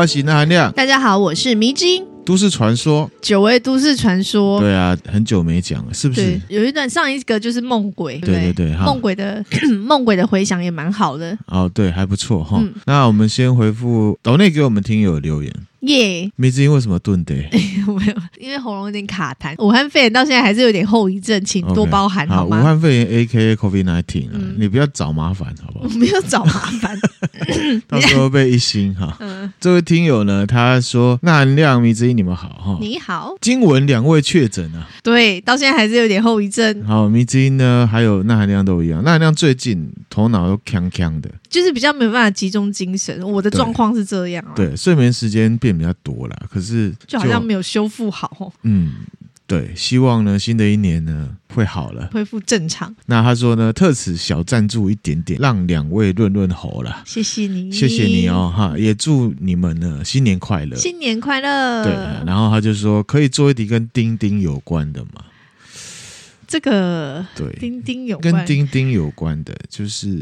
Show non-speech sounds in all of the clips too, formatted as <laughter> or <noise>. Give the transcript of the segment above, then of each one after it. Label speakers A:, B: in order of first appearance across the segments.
A: 我是那含亮。
B: 大家好，我是迷津。
A: 都市传说，
B: 久违都市传说。
A: 对啊，很久没讲了，是不是？
B: 有一段上一个就是梦鬼，对对，
A: 对对，
B: 梦鬼的 <clears throat> 梦鬼的回响也蛮好的。
A: 哦，对，还不错哈。
B: 嗯、
A: 那我们先回复岛内给我们听友留言。
B: 耶！
A: 迷之音为什么顿的？<laughs>
B: 没有，因为喉咙有点卡痰。武汉肺炎到现在还是有点后遗症，请多包涵
A: okay,
B: 好吗？
A: 武汉肺炎 A.K.A. COVID-19 啊，嗯、你不要找麻烦好不好？<laughs>
B: 我没有找麻烦，<laughs>
A: 到时候被一星哈。嗯，这位听友呢，他说：“那含亮迷之音，你们好哈。”
B: 你好，
A: 今闻两位确诊啊。
B: 对，到现在还是有点后遗症。
A: 好，迷之音呢，还有那含亮都一样。那含亮最近头脑都锵锵的，
B: 就是比较没有办法集中精神。我的状况是这样啊。
A: 对，睡眠时间变比较多了。可是就，
B: 就好像没有修复好。
A: 嗯，对，希望呢，新的一年呢会好了，
B: 恢复正常。
A: 那他说呢，特此小赞助一点点，让两位润润喉了。
B: 谢谢你，
A: 谢谢你哦，哈，也祝你们呢新年快乐，
B: 新年快乐。
A: 对，然后他就说可以做一题跟钉钉有关的嘛。
B: 这个
A: 对
B: 丁丁有关
A: 跟丁丁有关的，就是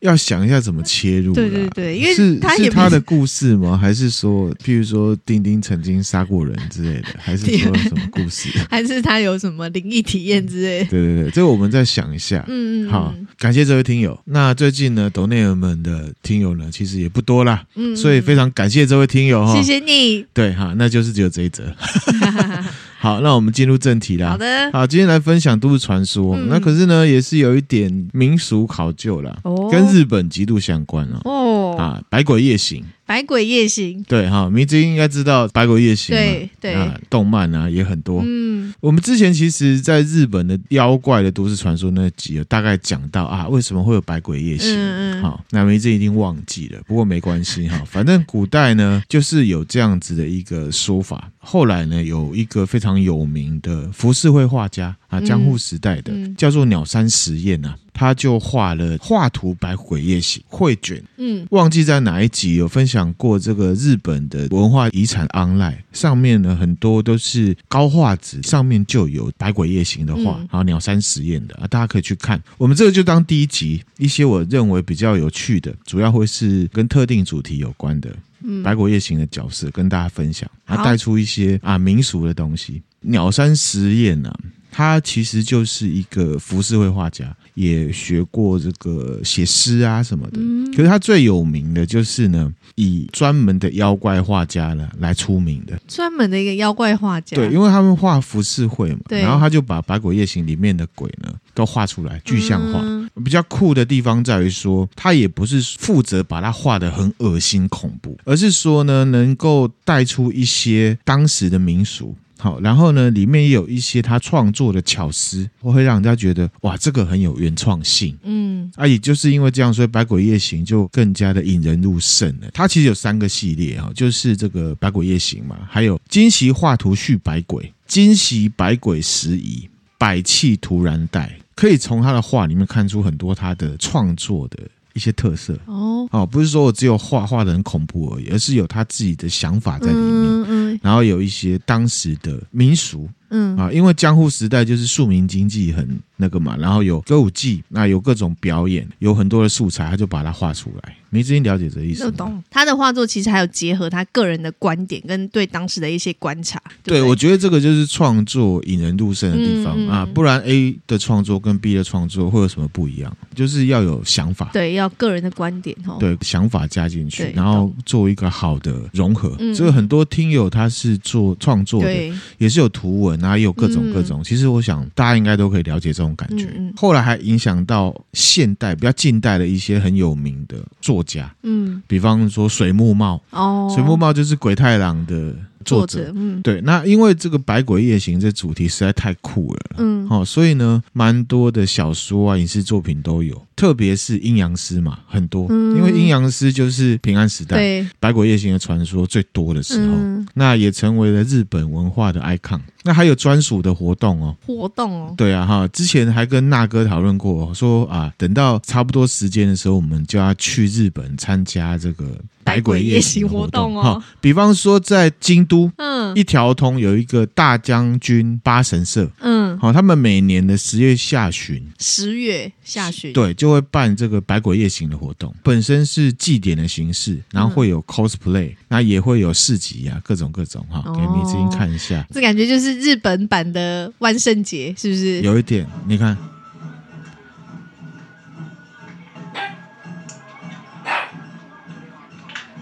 A: 要想一下怎么切入。
B: 对对对，因为
A: 是
B: 他
A: 是他的故事吗？还是说，譬如说丁丁曾经杀过人之类的？还是说什么故事？<laughs>
B: 还是他有什么灵异体验之类的？
A: 对对对，这个我们再想一下。
B: 嗯嗯，
A: 好，感谢这位听友。那最近呢，抖内尔们的听友呢，其实也不多啦。
B: 嗯，
A: 所以非常感谢这位听友哈，
B: 谢谢你。
A: 对哈，那就是只有这一则。<laughs> 好，那我们进入正题啦。
B: 好的，
A: 好，今天来分享都市传说。嗯、那可是呢，也是有一点民俗考究啦，哦、跟日本极度相关哦。哦啊，百鬼夜行。
B: 百鬼夜行，
A: 对哈，迷之音应该知道百鬼夜行
B: 对对
A: 啊，动漫啊也很多。
B: 嗯，
A: 我们之前其实在日本的妖怪的都市传说那集有大概讲到啊，为什么会有百鬼夜行？嗯嗯，好，那迷之音已经忘记了，不过没关系哈，<laughs> 反正古代呢就是有这样子的一个说法。后来呢，有一个非常有名的浮世绘画家啊，江户时代的、嗯、叫做鸟山实验啊。他就画了画图《百鬼夜行》绘卷，嗯，忘记在哪一集有分享过这个日本的文化遗产 online 上面呢，很多都是高画质，上面就有《百鬼夜行》的画，然后鸟山实验的啊，大家可以去看。我们这个就当第一集，一些我认为比较有趣的，主要会是跟特定主题有关的《嗯百鬼夜行》的角色跟大家分享，然后带出一些啊民俗的东西。鸟山实验呢、啊。他其实就是一个浮世绘画家，也学过这个写诗啊什么的。嗯、可是他最有名的就是呢，以专门的妖怪画家呢来出名的。专
B: 门的一个妖怪画家。
A: 对，因为他们画浮世绘嘛，然后他就把《百鬼夜行》里面的鬼呢都画出来，具象化。嗯、比较酷的地方在于说，他也不是负责把它画得很恶心恐怖，而是说呢，能够带出一些当时的民俗。好，然后呢，里面也有一些他创作的巧思，会让人家觉得哇，这个很有原创性。嗯，啊，也就是因为这样，所以《百鬼夜行》就更加的引人入胜了。它其实有三个系列哈，就是这个《百鬼夜行》嘛，还有《今昔画图续百鬼》、《今昔百鬼时遗》、《百气突然带》，可以从他的画里面看出很多他的创作的。一些特色哦，哦，不是说我只有画画的很恐怖而已，而是有他自己的想法在里面，嗯嗯、然后有一些当时的民俗。嗯啊，因为江户时代就是庶民经济很那个嘛，然后有歌舞伎，那有各种表演，有很多的素材，他就把它画出来。迷之音了解这意思吗？
B: 懂。他的画作其实还有结合他个人的观点跟对当时的一些观察。对，
A: 对，我觉得这个就是创作引人入胜的地方、嗯、啊，不然 A 的创作跟 B 的创作会有什么不一样？就是要有想法，
B: 对，要个人的观点哦，
A: 对，想法加进去，然后做一个好的融合。
B: 嗯、
A: 所以很多听友他是做创作的，也是有图文。然后也有各种各种，嗯、其实我想大家应该都可以了解这种感觉。嗯嗯、后来还影响到现代比较近代的一些很有名的作家，嗯，比方说水木茂哦，水木茂就是鬼太郎的。作者，嗯，对，那因为这个《百鬼夜行》这主题实在太酷了，嗯，好，所以呢，蛮多的小说啊、影视作品都有，特别是阴阳师嘛，很多，嗯、因为阴阳师就是平安时代对《百鬼夜行》的传说最多的时候，嗯、那也成为了日本文化的 icon。那还有专属的活动哦，
B: 活动哦，
A: 对啊，哈，之前还跟那哥讨论过，说啊，等到差不多时间的时候，我们就要去日本参加这个。百鬼夜行活动哦，比方说在京都，嗯，一条通有一个大将军八神社，嗯，
B: 嗯，
A: 好，他们每年的十月下旬，
B: 十月下旬，
A: 对，就会办这个百鬼夜行的活动。本身是祭典的形式，然后会有 cosplay，那、嗯、也会有市集啊，各种各种哈，给迷之音看一下。
B: 这感觉就是日本版的万圣节，是不是？
A: 有一点，你看。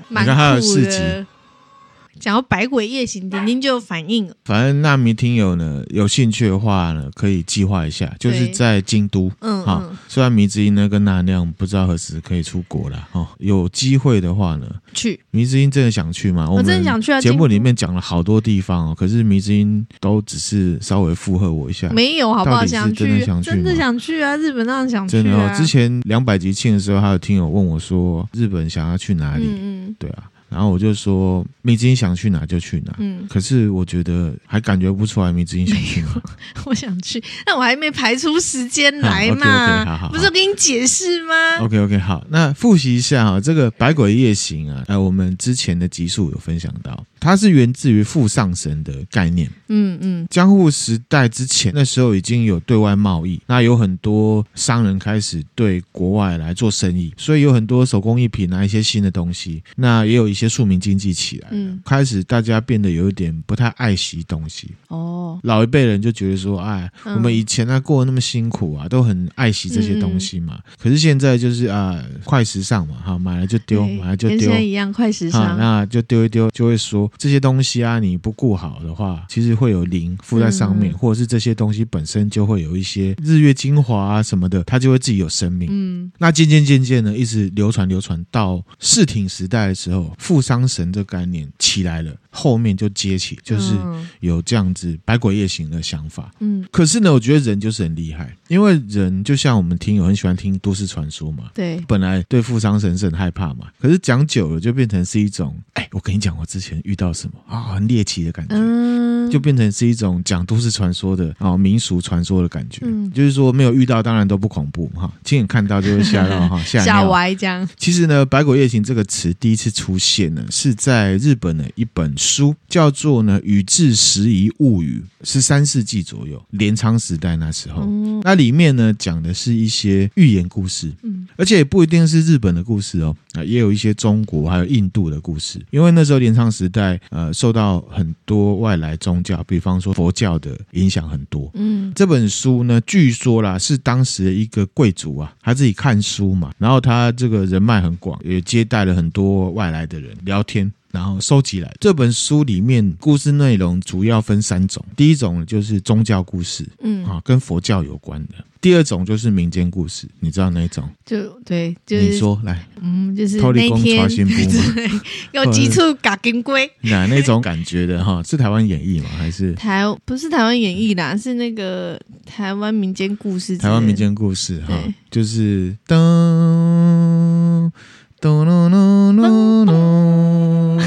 A: 你看他的市集。
B: 想要百鬼夜行，丁丁就有反应了。
A: 反正纳米听友呢，有兴趣的话呢，可以计划一下，就是在京都。嗯，好、嗯。虽然迷之音呢跟娜亮不知道何时可以出国了，哦，有机会的话呢，
B: 去。
A: 迷之音真的想去吗？
B: 我真的想去啊！
A: 节目里面讲了好多地方哦，可是迷之音都只是稍微附和我一下，
B: 没有好不好？
A: 到底是真的想去，
B: 真的想去啊！日本当然想去啊！
A: 真的哦，之前两百集庆的时候，还有听友问我说，日本想要去哪里？嗯，对啊。然后我就说，迷之音想去哪就去哪。嗯，可是我觉得还感觉不出来迷之音想去哪。<laughs>
B: 我想去，但我还没排出时间来嘛。
A: 嗯、OK OK，好好，
B: 不是我给你解释吗
A: ？OK OK，好，那复习一下哈，这个百鬼夜行啊，呃，我们之前的集数有分享到。它是源自于富上神的概念。嗯嗯，江户时代之前，那时候已经有对外贸易，那有很多商人开始对国外来做生意，所以有很多手工艺品啊，一些新的东西，那也有一些庶民经济起来。嗯，开始大家变得有一点不太爱惜东西。哦，老一辈人就觉得说，哎，我们以前啊过得那么辛苦啊，都很爱惜这些东西嘛。可是现在就是啊，快时尚嘛，哈，买了就丢，买了就丢，跟现在
B: 一样快时尚，
A: 那就丢一丢，就会说。这些东西啊，你不顾好的话，其实会有灵附在上面，嗯、或者是这些东西本身就会有一些日月精华啊什么的，它就会自己有生命。嗯，那渐渐渐渐呢，一直流传流传到室町时代的时候，负伤神这概念起来了，后面就接起，就是有这样子百鬼夜行的想法。嗯，可是呢，我觉得人就是很厉害，因为人就像我们听友很喜欢听都市传说嘛，对，本来对富商神是很害怕嘛，可是讲久了就变成是一种，哎，我跟你讲，我之前遇到。什么啊？很猎奇的感觉，嗯，就变成是一种讲都市传说的啊民俗传说的感觉。嗯，就是说没有遇到，当然都不恐怖哈。亲眼看到就会吓到哈，吓
B: 吓歪这样。
A: 其实呢，“百鬼夜行”这个词第一次出现呢，是在日本的一本书，叫做呢《宇治时移物语》，是三世纪左右，镰仓时代那时候。嗯，那里面呢讲的是一些寓言故事，嗯，而且也不一定是日本的故事哦，啊，也有一些中国还有印度的故事，因为那时候镰仓时代。呃，受到很多外来宗教，比方说佛教的影响很多。嗯，这本书呢，据说啦是当时的一个贵族啊，他自己看书嘛，然后他这个人脉很广，也接待了很多外来的人聊天。然后收集来这本书里面故事内容主要分三种，第一种就是宗教故事，嗯啊，跟佛教有关的；第二种就是民间故事，你知道哪种？
B: 就对，就是
A: 你说来，
B: 嗯，就是那天 <laughs> 有几处嘎金龟，<laughs>
A: 哪那种感觉的哈？是台湾演义吗？还是台
B: 不是台湾演义啦？是那个台湾民间故事，
A: 台湾民间故事哈，就是噔。咚咚咚咚咚，
B: 哈，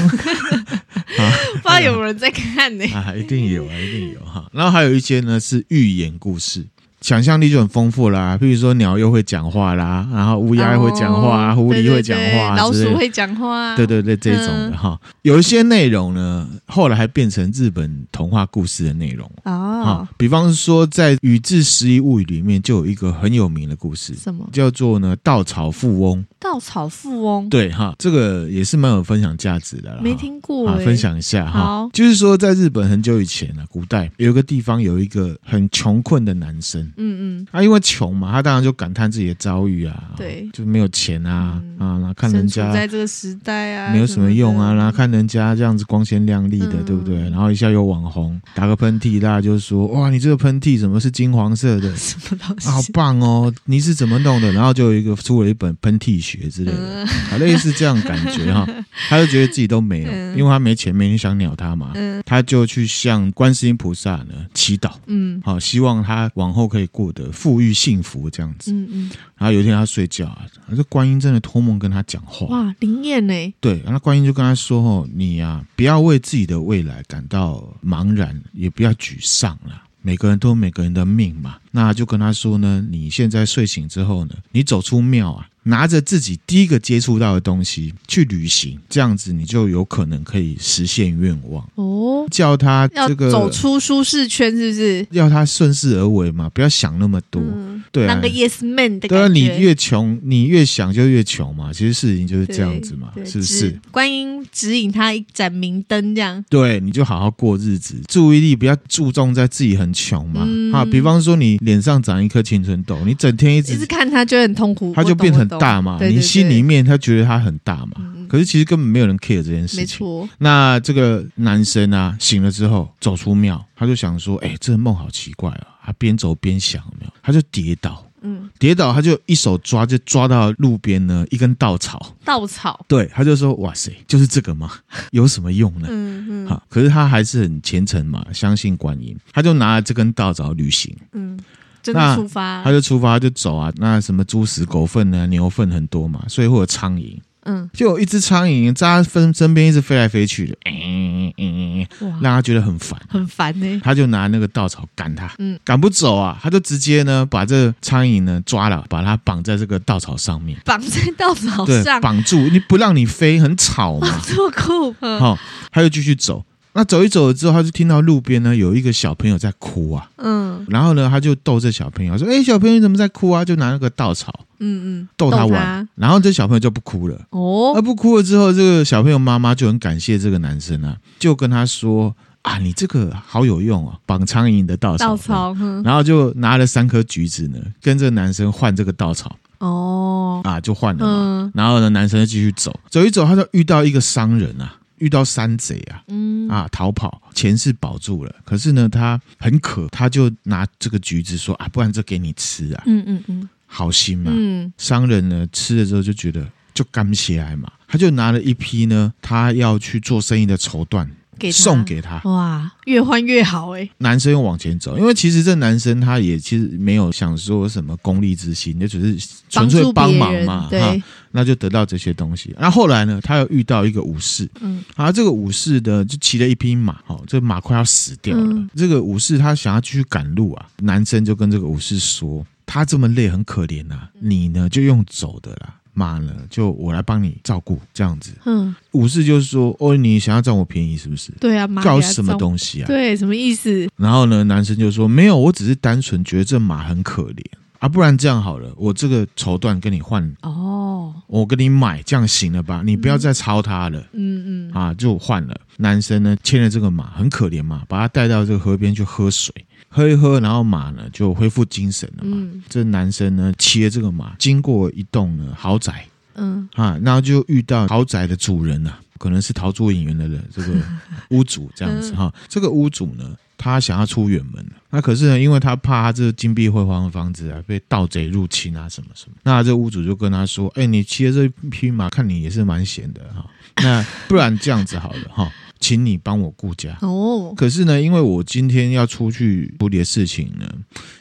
B: 不知道有没有人在看呢？
A: 啊，一定有啊，一定有哈。然后还有一些呢是寓言故事。想象力就很丰富啦，比如说鸟又会讲话啦，然后乌鸦会讲话，哦、狐狸会讲话，
B: 老鼠会讲话，
A: 对对对，这种的哈。嗯、有一些内容呢，后来还变成日本童话故事的内容哦。比方说，在《宇治十一物语》里面就有一个很有名的故事，什么叫做呢？稻草富翁。
B: 稻草富翁，
A: 对哈，这个也是蛮有分享价值的啦。
B: 没听过，啊
A: 分享一下哈。
B: 好
A: 就是说，在日本很久以前啊，古代有一个地方有一个很穷困的男生。嗯嗯，他因为穷嘛，他当然就感叹自己的遭遇啊，对，就没有钱啊，啊，然后看人家
B: 在这个时代啊，
A: 没有什么用啊，然后看人家这样子光鲜亮丽的，对不对？然后一下有网红打个喷嚏，大家就说哇，你这个喷嚏怎么是金黄色的？<laughs>
B: 什么东西？
A: 好棒哦！你是怎么弄的？然后就有一个出了一本喷嚏学之类的，类似这样感觉哈。<laughs> 他就觉得自己都没有，因为他没钱，没人想鸟他嘛。他就去向观世音菩萨呢祈祷，嗯，好，希望他往后可以。过得富裕幸福这样子，嗯嗯，然后有一天他睡觉啊，这观音真的托梦跟他讲话，
B: 哇，灵验呢？
A: 对，然后观音就跟他说：“哦，你呀、啊，不要为自己的未来感到茫然，也不要沮丧了。每个人都有每个人的命嘛，那就跟他说呢，你现在睡醒之后呢，你走出庙啊。拿着自己第一个接触到的东西去旅行，这样子你就有可能可以实现愿望哦。叫他这个
B: 走出舒适圈，是不是？
A: 要他顺势而为嘛，不要想那么多。嗯、对啊，
B: 那个 yes man 的感觉。
A: 对啊，你越穷，你越想就越穷嘛。其实事情就是这样子嘛，是不是？
B: 观音指引他一盏明灯，这样。
A: 对，你就好好过日子，注意力不要注重在自己很穷嘛。嗯、啊，比方说你脸上长一颗青春痘，你整天一直
B: 一直看它就很痛苦，
A: 它就变很。大嘛，你心里面他觉得它很大嘛，
B: 嗯、
A: 可是其实根本没有人 care 这件事情。没错。那这个男生啊，醒了之后走出庙，他就想说：“哎、欸，这个梦好奇怪啊！”他边走边想，有没有？他就跌倒，嗯，跌倒，他就一手抓，就抓到路边呢一根稻草。
B: 稻草。对，
A: 他就说：“哇塞，就是这个吗？<laughs> 有什么用呢？”嗯嗯。好，可是他还是很虔诚嘛，相信观音，他就拿了这根稻草旅行。嗯。
B: 真的出发，
A: 他就出发，他就走啊。那什么猪食、狗粪呢？牛粪很多嘛，所以会有苍蝇。嗯，就有一只苍蝇在他身身边一直飞来飞去的，嗯嗯嗯，让他觉得很烦，
B: 很烦呢。
A: 他就拿那个稻草赶他，嗯，赶不走啊，他就直接呢把这苍蝇呢抓了，把它绑在这个稻草上面，
B: 绑在稻草上，
A: 绑住你不让你飞，很吵嘛，
B: 这么酷。
A: 好，他就继续走。那走一走了之后，他就听到路边呢有一个小朋友在哭啊，嗯，然后呢他就逗这小朋友说：“哎，小朋友你怎么在哭啊？”就拿那个稻草，嗯嗯，逗他玩。然后这小朋友就不哭了。哦，那不哭了之后，这个小朋友妈妈就很感谢这个男生啊，就跟他说：“啊，你这个好有用哦，绑苍蝇的稻草。”稻草，然后就拿了三颗橘子呢，跟这个男生换这个稻草。哦，啊，就换了嘛。然后呢，男生就继续走，走一走，他就遇到一个商人啊。遇到山贼啊，嗯。啊，逃跑，钱是保住了，可是呢，他很渴，他就拿这个橘子说啊，不然这给你吃啊，嗯嗯嗯，好心嘛，嗯，商人呢吃了之后就觉得就甘起来嘛，他就拿了一批呢，他要去做生意的绸缎。给送给他
B: 哇，越换越好哎！
A: 男生又往前走，因为其实这男生他也其实没有想说什么功利之心，也只是纯粹帮忙嘛，哈，那就得到这些东西。那后来呢，他又遇到一个武士，嗯，啊，这个武士呢就骑了一匹马，哦，这个马快要死掉了。嗯、这个武士他想要继续赶路啊，男生就跟这个武士说，他这么累很可怜呐、啊，你呢就用走的啦。马呢，就我来帮你照顾，这样子。嗯，武士就是说，哦，你想要占我便宜是不是？
B: 对啊，
A: 搞什么东西啊？
B: 对，什么意思？
A: 然后呢，男生就说，没有，我只是单纯觉得这马很可怜啊，不然这样好了，我这个绸缎跟你换哦，我跟你买，这样行了吧？你不要再操它了。嗯嗯，啊，就换了。男生呢，牵了这个马，很可怜嘛，把它带到这个河边去喝水。喝一喝，然后马呢就恢复精神了嘛。嗯、这男生呢骑着这个马，经过一栋呢豪宅，嗯。啊，然后就遇到豪宅的主人啊，可能是逃出影院的人，这个 <laughs> 屋主这样子哈。嗯、这个屋主呢，他想要出远门，那可是呢，因为他怕他这个金碧辉煌的房子啊被盗贼入侵啊什么什么，那这屋主就跟他说：“哎，你骑着这匹马，看你也是蛮闲的哈，那不然这样子好了哈。”请你帮我顾家哦。可是呢，因为我今天要出去处理的事情呢，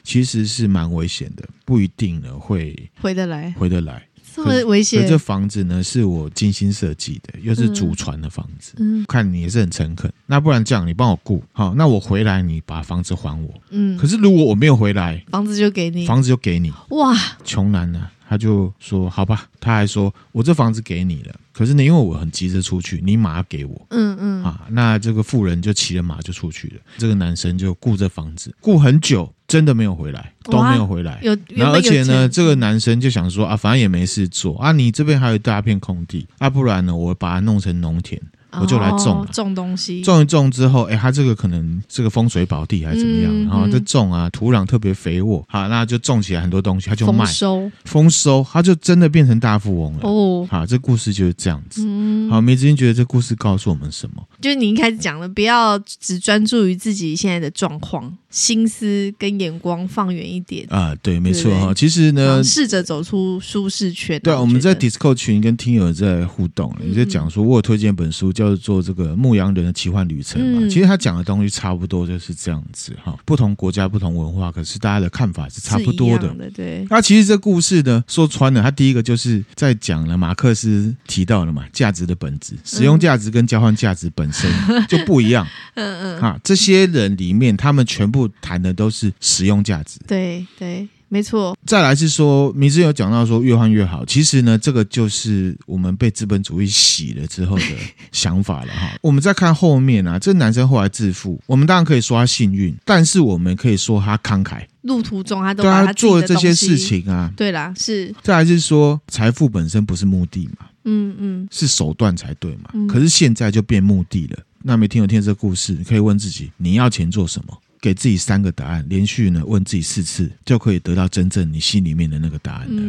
A: 其实是蛮危险的，不一定呢会回得来，回得来。
B: 这么危险？
A: 这房子呢是我精心设计的，又是祖传的房子。嗯，看你也是很诚恳。那不然这样，你帮我顾好，那我回来你把房子还我。嗯。可是如果我没有回来，
B: 房子就给你，
A: 房子就给你。哇，穷男呢？他就说：“好吧。”他还说：“我这房子给你了，可是呢，因为我很急着出去，你马要给我。”嗯嗯啊，那这个妇人就骑着马就出去了。这个男生就顾着房子，顾很久，真的没有回来，都没有回来。有，然后而且呢，这个男生就想说：“啊，反正也没事做啊，你这边还有一大片空地，啊，不然呢，我把它弄成农田。”我就来种、种东西，种一种之后，哎，它这个可能这个风水宝地还是怎么样？嗯、然后这种啊，土壤特别肥沃，好，那就种起来很多东西，它就卖，丰收，丰收，它就真的变成大富翁了。哦，好，这故事就是这样子。嗯，好，梅子君觉得这故事告诉我们什么？
B: 就是你一开始讲的，不要只专注于自己现在的状况。心思跟眼光放远一点
A: 啊，对，没错哈。其实呢，
B: 试着走出舒适圈。
A: 对，我们在 Discord 群跟听友在互动，你在讲说，我有推荐一本书叫做《这个牧羊人的奇幻旅程》嘛。其实他讲的东西差不多就是这样子哈。不同国家、不同文化，可是大家的看法是差不多的。
B: 对。
A: 那其实这故事呢，说穿了，他第一个就是在讲了马克思提到了嘛，价值的本质，使用价值跟交换价值本身就不一样。<laughs>
B: 嗯嗯，
A: 哈，这些人里面，他们全部谈的都是实用价值。
B: 对对。没错，
A: 再来是说，明志有讲到说越换越好，其实呢，这个就是我们被资本主义洗了之后的想法了哈。我们再看后面啊，这男生后来致富，我们当然可以说他幸运，但是我们可以说他慷慨，
B: 路途中他都
A: 对他，
B: 他
A: 做了这些事情啊。
B: 对啦，是。
A: 再来是说，财富本身不是目的嘛，
B: 嗯嗯，
A: 是手段才对嘛。
B: 嗯、
A: 可是现在就变目的了。那没听有听这个故事，你可以问自己，你要钱做什么？给自己三个答案，连续呢问自己四次，就可以得到真正你心里面的那个答案的。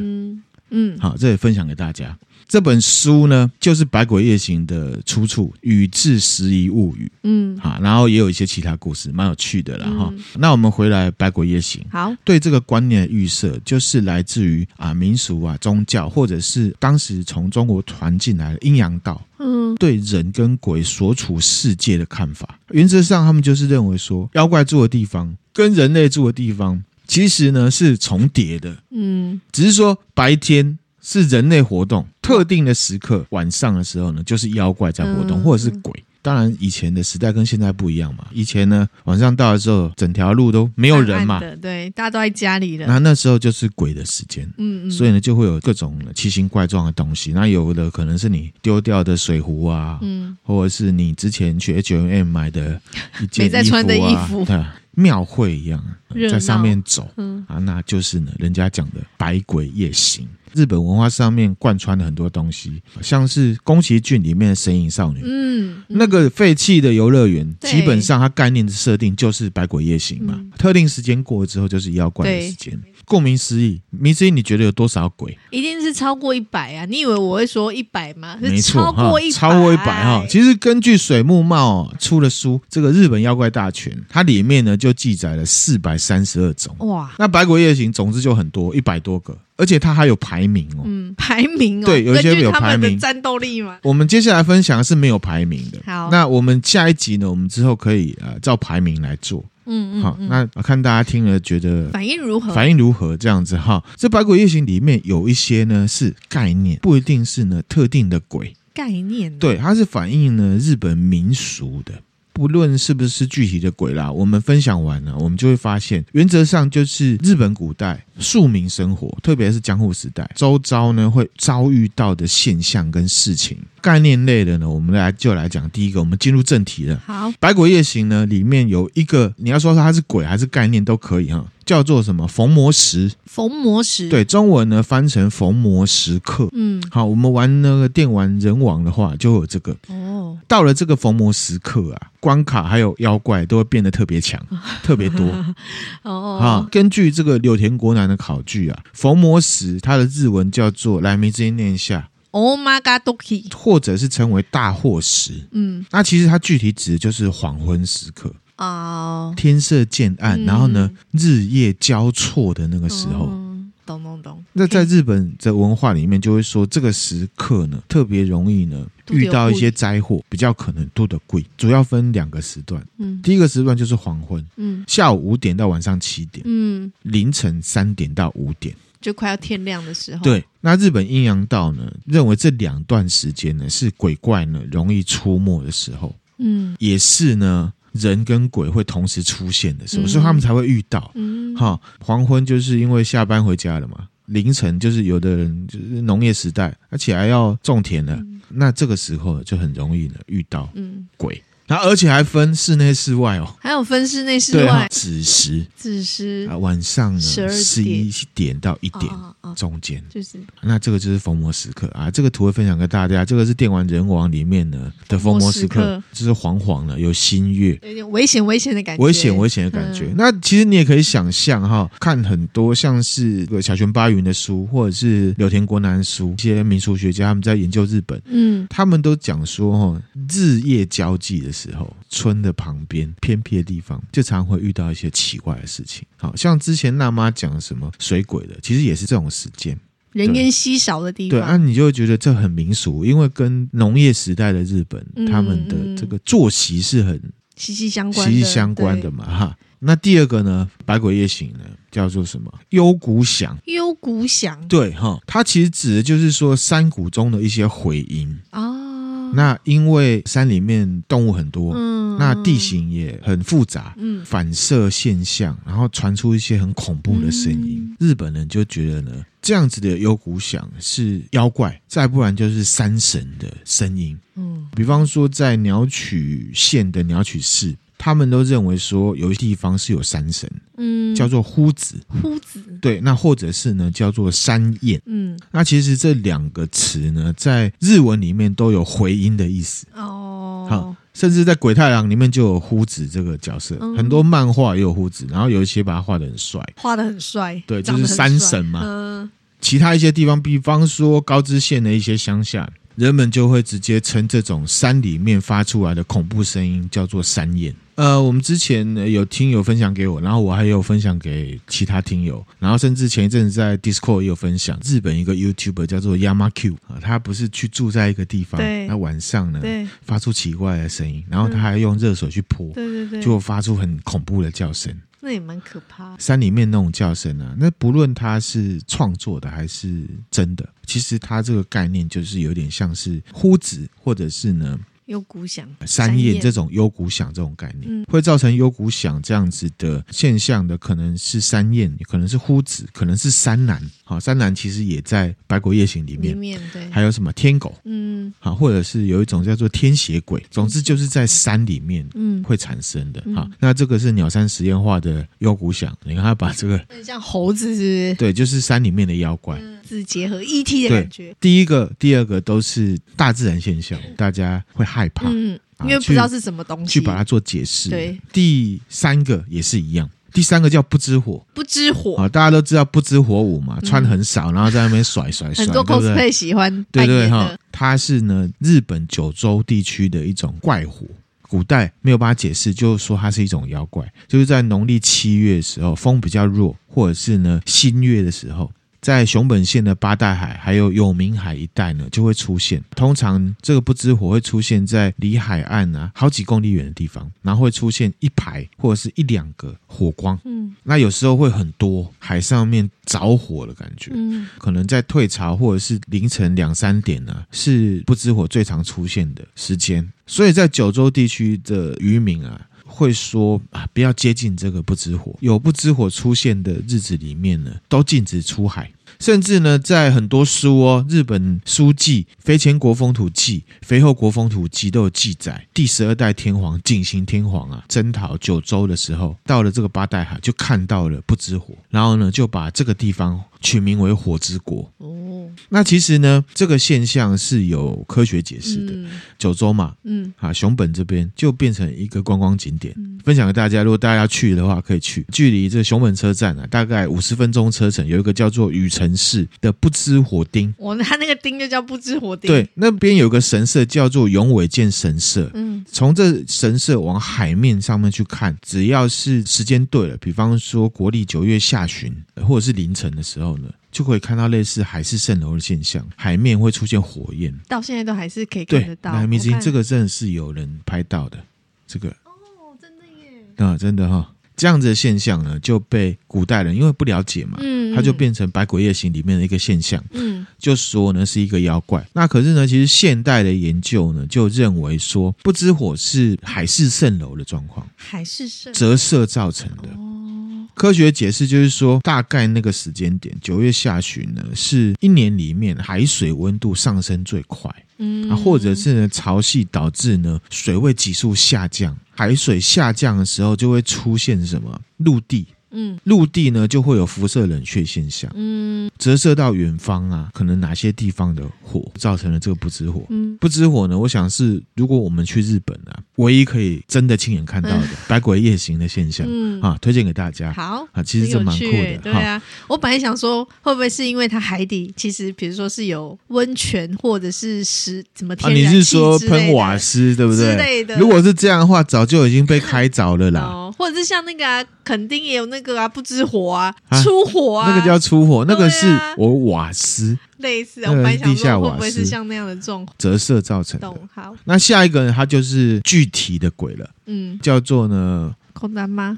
B: 嗯，
A: 好，这也分享给大家。这本书呢，就是《百鬼夜行》的出处，《宇治拾遗物语》。嗯，好，然后也有一些其他故事，蛮有趣的了哈、嗯。那我们回来《百鬼夜行》，
B: 好，
A: 对这个观念的预设，就是来自于啊民俗啊宗教，或者是当时从中国传进来的阴阳道。嗯，对人跟鬼所处世界的看法，原则上他们就是认为说，妖怪住的地方跟人类住的地方，其实呢是重叠的。嗯，只是说白天。是人类活动特定的时刻，晚上的时候呢，就是妖怪在活动，或者是鬼。当然，以前的时代跟现在不一样嘛。以前呢，晚上到的时候，整条路都没有人嘛，
B: 暗暗对，大家都在家里了。
A: 那那时候就是鬼的时间，嗯嗯，所以呢，就会有各种奇形怪状的东西。那有的可能是你丢掉的水壶啊，嗯，或者是你之前去 H&M 买的一件衣服啊，没在穿的衣服，<laughs> 对，庙会一样，在上面走，嗯啊，那就是呢，人家讲的百鬼夜行。日本文化上面贯穿了很多东西，像是宫崎骏里面的神隐少女，嗯，那个废弃的游乐园，基本上它概念的设定就是百鬼夜行嘛，嗯、特定时间过了之后就是妖怪的时间。顾名思义，名思义，你觉得有多少鬼？
B: 一定是超过一百啊！你以为我会说一百吗？
A: 没错，
B: 超过一百，
A: 超过一百哈。其实根据水木茂出的书《这个日本妖怪大全》，它里面呢就记载了四百三十二种。哇！那百鬼夜行总之就很多，一百多个。而且它还有排名哦，
B: 嗯，排名哦，
A: 对，有一些有排名，
B: 战斗力嘛。
A: 我们接下来分享的是没有排名的。
B: 好，
A: 那我们下一集呢，我们之后可以呃照排名来做。嗯嗯，好，那看大家听了觉得
B: 反应如何？
A: 反应如何？这样子哈，这百鬼夜行里面有一些呢是概念，不一定是呢特定的鬼
B: 概念。
A: 对，它是反映呢日本民俗的。不论是不是具体的鬼啦，我们分享完了，我们就会发现，原则上就是日本古代庶民生活，特别是江户时代，周遭呢会遭遇到的现象跟事情。概念类的呢，我们来就来讲第一个，我们进入正题了。
B: 好，
A: 百鬼夜行呢里面有一个，你要说它是鬼还是概念都可以哈，叫做什么逢魔石？
B: 逢魔石，
A: 对，中文呢翻成逢魔时刻。嗯，好，我们玩那个电玩人王的话，就会有这个。哦，到了这个逢魔时刻啊，关卡还有妖怪都会变得特别强，<laughs> 特别多。哦，好，根据这个柳田国男的考据啊，逢魔石它的日文叫做，来，名字念一下。
B: Oh my God，
A: 或者是称为大祸时，嗯，那其实它具体指的就是黄昏时刻。
B: 哦，
A: 天色渐暗，嗯，然后呢，日夜交错的那个时候，
B: 嗯，懂懂懂。
A: 那在日本的文化里面，就会说这个时刻呢，特别容易呢遇到一些灾祸，比较可能多的贵。主要分两个时段，嗯，第一个时段就是黄昏，嗯，下午五点到晚上七点，嗯，凌晨三点到五点。
B: 就快要天亮的时候。
A: 对，那日本阴阳道呢，认为这两段时间呢是鬼怪呢容易出没的时候，嗯，也是呢人跟鬼会同时出现的时候，嗯、所以他们才会遇到。嗯，哈，黄昏就是因为下班回家了嘛，凌晨就是有的人就是农业时代，而且还要种田了，嗯、那这个时候就很容易呢遇到鬼。然后而且还分室内室外哦，
B: 还有分室内室外。
A: 对，子时，
B: 子时。
A: 啊，晚上呢十一点到一点中间，
B: 就是。
A: 那这个就是逢魔时刻。啊。这个图会分享给大家，这个是电玩人王里面呢的逢魔时刻，就是黄黄的，有新月，
B: 有点危险危险的感觉，
A: 危险危险的感觉。那其实你也可以想象哈，看很多像是小泉八云的书，或者是柳田国男的书，一些民俗学家他们在研究日本，嗯，他们都讲说哈，日夜交际的时候。村的旁边偏僻的地方，就常会遇到一些奇怪的事情。好像之前娜妈讲什么水鬼的，其实也是这种时间，
B: 人烟稀少的地方。
A: 对啊，你就会觉得这很民俗，因为跟农业时代的日本，嗯、他们的这个作息是很
B: 息息相关、
A: 息息相关的嘛。哈，那第二个呢，百鬼夜行呢，叫做什么？幽谷响。
B: 幽谷响。
A: 对哈，它其实指的就是说山谷中的一些回音
B: 啊。
A: 那因为山里面动物很多，
B: 嗯，
A: 那地形也很复杂，
B: 嗯，
A: 反射现象，然后传出一些很恐怖的声音。
B: 嗯、
A: 日本人就觉得呢，这样子的幽谷响是妖怪，再不然就是山神的声音。
B: 嗯，
A: 比方说在鸟取县的鸟取市。他们都认为说有些地方是有山神，嗯，叫做呼子，
B: 呼子，
A: 对，那或者是呢叫做山魇，
B: 嗯，
A: 那其实这两个词呢，在日文里面都有回音的意思，
B: 哦，
A: 好，甚至在鬼太郎里面就有呼子这个角色，嗯、很多漫画也有呼子，然后有一些把他画的很帅，
B: 画的很帅，
A: 对，就是山神嘛，
B: 嗯，
A: 其他一些地方，比方说高知县的一些乡下。人们就会直接称这种山里面发出来的恐怖声音叫做山魇。呃，我们之前有听友分享给我，然后我还有分享给其他听友，然后甚至前一阵子在 Discord 也有分享。日本一个 YouTuber 叫做 YamaQ 啊，他不是去住在一个地方，那晚上呢，发出奇怪的声音，然后他还用热水去泼，对对对，就发出很恐怖的叫声。
B: 那也蛮可怕。
A: 山里面那种叫声啊，那不论它是创作的还是真的，其实它这个概念就是有点像是呼子，或者是呢。
B: 幽谷响、
A: 山燕这种幽谷响这种概念，嗯、会造成幽谷响这样子的现象的，可能是山燕，可能是呼子，可能是山南。好，山南其实也在《百鬼夜行》里面，里面对，还有什么天狗，嗯，好，或者是有一种叫做天邪鬼，总之就是在山里面，嗯，会产生的。好，那这个是鸟山实验化的幽谷响，你看他把这个
B: 像猴子是不是？
A: 对，就是山里面的妖怪。嗯
B: 是结合 ET 的感觉。
A: 第一个、第二个都是大自然现象，大家会害怕，
B: 嗯，因为不知道是什么东西，
A: 去把它做解释。
B: 对，
A: 第三个也是一样，第三个叫不知火，
B: 不知火。
A: 啊，大家都知道不知火舞嘛，穿很少，然后在那边甩甩 <laughs> 甩，
B: 很多 cosplay 喜欢，
A: 对对哈，它是呢日本九州地区的一种怪火，古代没有办法解释，就是说它是一种妖怪，就是在农历七月的时候，风比较弱，或者是呢新月的时候。在熊本县的八代海还有永明海一带呢，就会出现。通常这个不知火会出现在离海岸啊好几公里远的地方，然后会出现一排或者是一两个火光。嗯，那有时候会很多，海上面着火的感觉。嗯，可能在退潮或者是凌晨两三点呢，是不知火最常出现的时间。所以在九州地区的渔民啊。会说啊，不要接近这个不知火。有不知火出现的日子里面呢，都禁止出海。甚至呢，在很多书哦，日本书记《肥前国风土记》《肥后国风土记》都有记载，第十二代天皇景行天皇啊，征讨九州的时候，到了这个八代海，就看到了不知火，然后呢，就把这个地方取名为火之国。哦，那其实呢，这个现象是有科学解释的。嗯、九州嘛，嗯，啊，熊本这边就变成一个观光景点，嗯、分享给大家。如果大家要去的话，可以去。距离这个熊本车站啊，大概五十分钟车程，有一个叫做宇城市的不知火町。
B: 哦，他那个町就叫不知火町。
A: 对，那边有个神社叫做永尾见神社。嗯，从这神社往海面上面去看，只要是时间对了，比方说国历九月下旬或者是凌晨的时候呢。就可以看到类似海市蜃楼的现象，海面会出现火焰，
B: 到现在都还是可以看得到。
A: 这个真的是有人拍到的，这个
B: 哦，真的耶，
A: 啊，真的哈、哦，这样子的现象呢，就被古代人因为不了解嘛，嗯，它就变成《百鬼夜行》里面的一个现象，嗯，就说呢是一个妖怪。那可是呢，其实现代的研究呢，就认为说不知火是海市蜃楼的状况，
B: 海市蜃
A: 折射造成的。哦科学解释就是说，大概那个时间点，九月下旬呢，是一年里面海水温度上升最快，嗯，或者是呢潮汐导致呢水位急速下降，海水下降的时候就会出现什么陆地。嗯，陆地呢就会有辐射冷却现象，嗯，折射到远方啊，可能哪些地方的火造成了这个不知火？嗯，不知火呢，我想是如果我们去日本啊，唯一可以真的亲眼看到的 <laughs> 百鬼夜行的现象，嗯啊，推荐给大家。
B: 好
A: 啊，其实这蛮酷的，
B: 对啊。我本来想说，会不会是因为它海底其实，比如说是有温泉或者是石怎么天然气？你是说喷
A: 瓦斯对不对？
B: 之类的。
A: 如果是这样的话，早就已经被开凿了啦。
B: 哦，或者是像那个啊，垦丁也有那个啊，不知火啊，出火啊，
A: 那个叫出火，那个是我瓦斯，
B: 类似啊我本来想说会不会是像那样的状况
A: 折射造成的？
B: 懂好。
A: 那下一个呢，它就是具体的鬼了，嗯，叫做呢。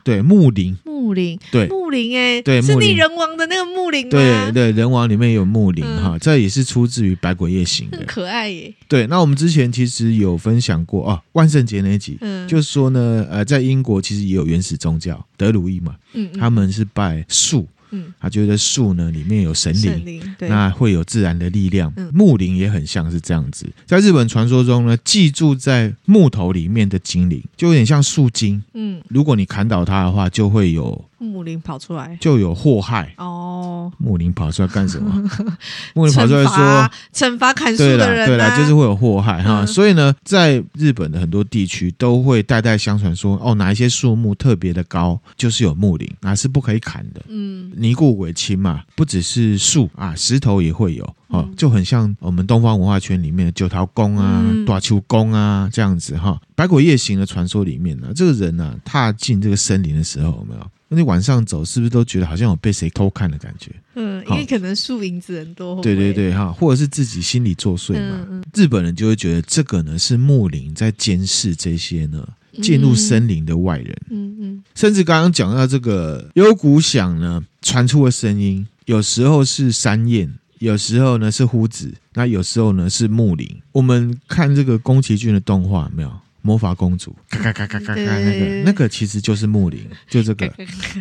A: 对，木林，
B: 木林，
A: 对，
B: 木林，哎，
A: 对，
B: 是你人王的那个木林吗？
A: 对对，人王里面有木林哈，这也是出自于《百鬼夜行》的，
B: 很可爱耶。
A: 对，那我们之前其实有分享过哦，万圣节那一集，嗯，就是说呢，呃，在英国其实也有原始宗教，德鲁伊嘛，嗯，他们是拜树。嗯，他觉得树呢里面有神灵，那会有自然的力量。嗯、木灵也很像是这样子，在日本传说中呢，寄住在木头里面的精灵，就有点像树精。嗯，如果你砍倒它的话，就会有。
B: 木林跑出来
A: 就有祸害哦。木林跑出来干什么？<laughs> 木林跑出来说
B: 惩罚砍树的人，
A: 对啦，就是会有祸害哈。所以呢，在日本的很多地区都会代代相传说，哦，哪一些树木特别的高，就是有木林，哪是不可以砍的。嗯，尼固尾青嘛，不只是树啊，石头也会有哦，就很像我们东方文化圈里面的九桃宫啊、大秋宫啊这样子哈。百鬼夜行的传说里面呢，这个人呢踏进这个森林的时候，有没有？那你晚上走，是不是都觉得好像有被谁偷看的感觉？
B: 嗯，因为可能树影子人多。
A: 对对对，哈，或者是自己心里作祟嘛。嗯嗯、日本人就会觉得这个呢是木林在监视这些呢进入森林的外人。嗯嗯，嗯甚至刚刚讲到这个幽谷响呢传出的声音，有时候是山燕，有时候呢是呼子，那有时候呢是木林。我们看这个宫崎骏的动画，没有？魔法公主，咔咔咔咔咔咔，那个。那个其实就是木林，就这个，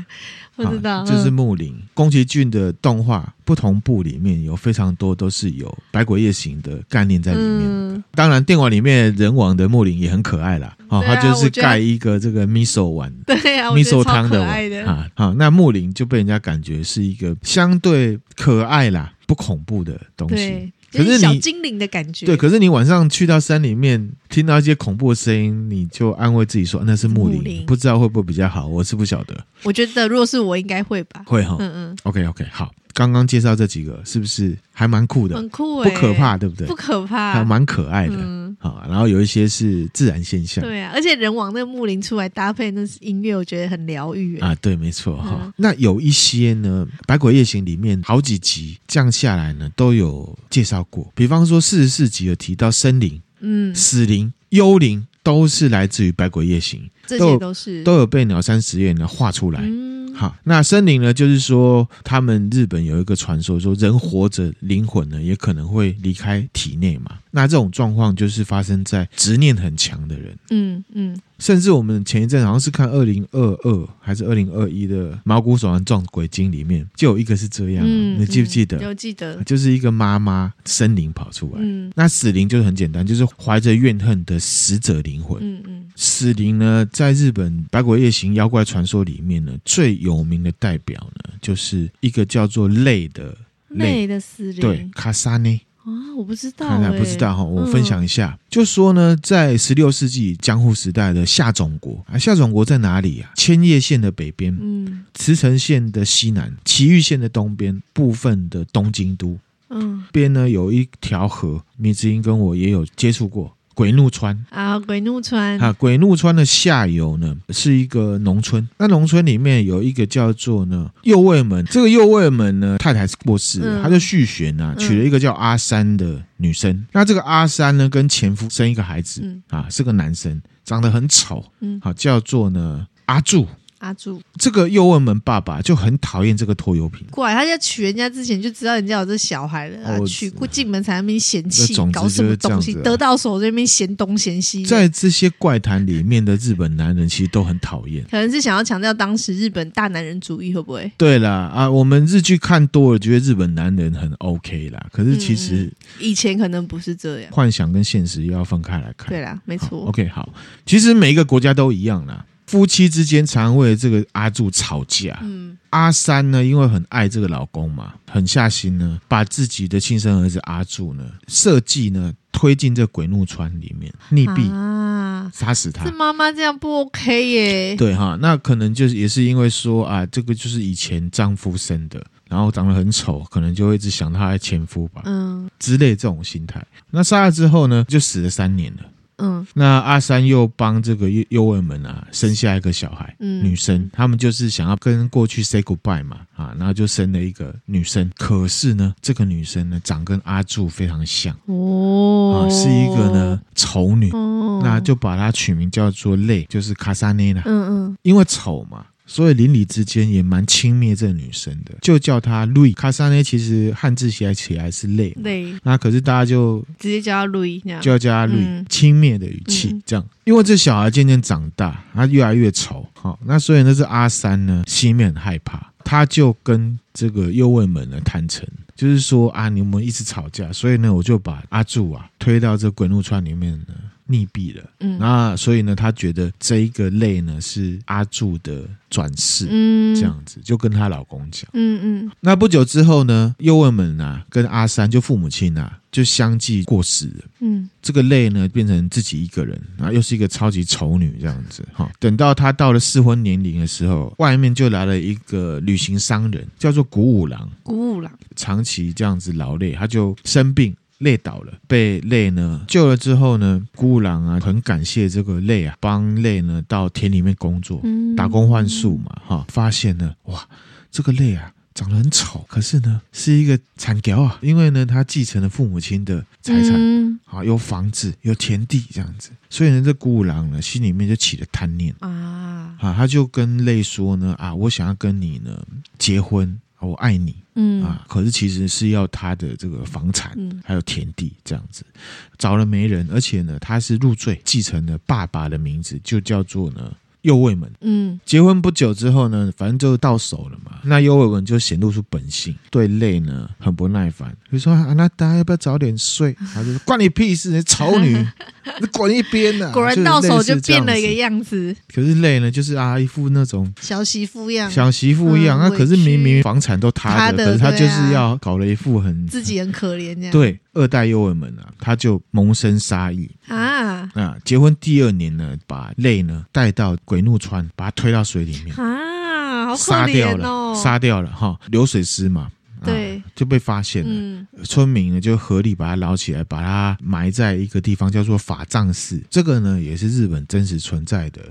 A: <laughs>
B: 不知道，
A: 就是木林。宫崎骏的动画不同部里面有非常多都是有百鬼夜行的概念在里面。当然，电玩里面人王的木林也很可爱啦，哦，他就是盖一个这个 miso 碗，<laughs>
B: 对呀
A: ，miso 汤的碗啊，好，那木林就被人家感觉是一个相对可爱啦，不恐怖的东西。可是你
B: 小精灵的感觉，
A: 对。可是你晚上去到山里面，听到一些恐怖的声音，你就安慰自己说那是木林，不知道会不会比较好，我是不晓得。
B: 我觉得如果是我，应该会吧。
A: 会哈，嗯嗯。OK OK，好。刚刚介绍这几个是不是还蛮酷的？
B: 很酷哎，
A: 不可怕，对不对？
B: 不可怕，
A: 还蛮可爱的。好，然后有一些是自然现象。
B: 对啊，而且人往那个木林出来搭配那音乐，我觉得很疗愈
A: 啊。对，没错哈。那有一些呢，《百鬼夜行》里面好几集降下来呢，都有介绍过。比方说四十四集有提到生灵、嗯，死灵、幽灵，都是来自于《百鬼夜行》，
B: 这些都是
A: 都有被鸟山实验呢画出来。好，那森林呢？就是说，他们日本有一个传说，说人活着，灵魂呢也可能会离开体内嘛。那这种状况就是发生在执念很强的人。嗯嗯。嗯甚至我们前一阵好像是看二零二二还是二零二一的《毛骨悚然撞鬼经》里面，就有一个是这样，啊，嗯、你记不记得？
B: 有记得，
A: 就是一个妈妈生灵跑出来。嗯，那死灵就是很简单，就是怀着怨恨的死者灵魂。嗯嗯，嗯死灵呢，在日本《百鬼夜行》妖怪传说里面呢，最有名的代表呢，就是一个叫做泪的
B: 泪的死灵，
A: 对，卡萨内。
B: 啊，我不知道，
A: 看来不知道哈。我分享一下，嗯、就说呢，在十六世纪江户时代的夏种国啊，夏种国在哪里啊？千叶县的北边，嗯，茨城县的西南，埼玉县的东边，部分的东京都，嗯，边呢有一条河，米子英跟我也有接触过。鬼怒川。
B: 啊，鬼怒川。
A: 啊，鬼怒川的下游呢是一个农村，那农村里面有一个叫做呢右卫门，这个右卫门呢太太是过世了，嗯、他就续弦啊，娶了一个叫阿三的女生。嗯、那这个阿三呢跟前夫生一个孩子、嗯、啊，是个男生，长得很丑，嗯，好叫做呢阿柱。
B: 阿柱，
A: 这个右卫门爸爸就很讨厌这个拖油瓶。
B: 怪他在娶人家之前就知道人家有这小孩了，啊，娶过进门才那边嫌弃，搞什么东西，得到手这边嫌东嫌西。
A: 在这些怪谈里面的日本男人其实都很讨厌，
B: 可能是想要强调当时日本大男人主义，会不会？
A: 对啦，啊，我们日剧看多了，觉得日本男人很 OK 啦。可是其实、嗯、
B: 以前可能不是这样，
A: 幻想跟现实又要分开来看。
B: 对啦，没错。
A: OK，好，其实每一个国家都一样啦。夫妻之间常为了这个阿柱吵架。嗯，阿三呢，因为很爱这个老公嘛，狠下心呢，把自己的亲生儿子阿柱呢，设计呢，推进这鬼怒川里面溺毙啊，杀死他。
B: 这妈妈这样不 OK 耶？
A: 对哈，那可能就是也是因为说啊，这个就是以前丈夫生的，然后长得很丑，可能就会一直想他的前夫吧，嗯，之类这种心态。那杀了之后呢，就死了三年了。
B: 嗯，
A: 那阿三又帮这个幼幼儿们啊生下一个小孩，嗯，女生，他们就是想要跟过去 say goodbye 嘛，啊，然后就生了一个女生。可是呢，这个女生呢长跟阿柱非常像哦，啊，是一个呢丑女，哦，那就把她取名叫做泪，就是卡萨内娜，嗯嗯，因为丑嘛。所以邻里之间也蛮轻蔑这个女生的，就叫她瑞卡莎呢。其实汉字写起来是累，累。那可是大家就
B: 直接叫她瑞，
A: 就要叫她瑞，轻蔑的语气这样。因为这小孩渐渐长大，他越来越丑，好，那所以那是阿三呢心里面很害怕，他就跟这个右卫门呢坦诚，就是说啊，你们一直吵架，所以呢，我就把阿柱啊推到这滚木川里面呢。溺毙了，嗯，那所以呢，他觉得这一个类呢是阿柱的转世，嗯，这样子就跟她老公讲，嗯嗯。那不久之后呢，右卫门啊跟阿三就父母亲啊就相继过世了，嗯，这个类呢变成自己一个人，然后又是一个超级丑女这样子，哈。等到她到了适婚年龄的时候，外面就来了一个旅行商人，叫做古五郎，
B: 古五郎。
A: 长期这样子劳累，他就生病。累倒了，被累呢？救了之后呢，孤狼啊很感谢这个累啊，帮累呢到田里面工作，打工换宿嘛，哈，发现呢，哇，这个累啊长得很丑，可是呢是一个惨屌啊，因为呢他继承了父母亲的财产，啊，有房子有田地这样子，所以呢这孤狼呢心里面就起了贪念。啊，啊，他就跟累说呢，啊，我想要跟你呢结婚。我爱你，嗯啊，可是其实是要他的这个房产，还有田地这样子，找了媒人，而且呢，他是入赘继承了爸爸的名字，就叫做呢。右卫门，嗯，结婚不久之后呢，反正就到手了嘛。那右卫门就显露出本性，对累呢很不耐烦，就说：“啊，那大家要不要早点睡？”他就说：“关你屁事，你丑女，<laughs> 你滚一边呐！”
B: 果然到手就变了一个样子。
A: 可是累呢，就是啊一副那种
B: 小媳妇样，
A: 小媳妇一样。那、嗯啊、可是明明房产都他的，他的可是他就是要搞了一副很
B: 自己很可怜这样。
A: 对。二代幼儿们啊，他就萌生杀意啊啊！结婚第二年呢，把泪呢带到鬼怒川，把他推到水里面
B: 啊，好可怜哦，
A: 杀掉了，杀掉了哈，流水尸嘛，对、啊，就被发现了。嗯、村民呢就合力把他捞起来，把他埋在一个地方叫做法藏寺。这个呢也是日本真实存在的。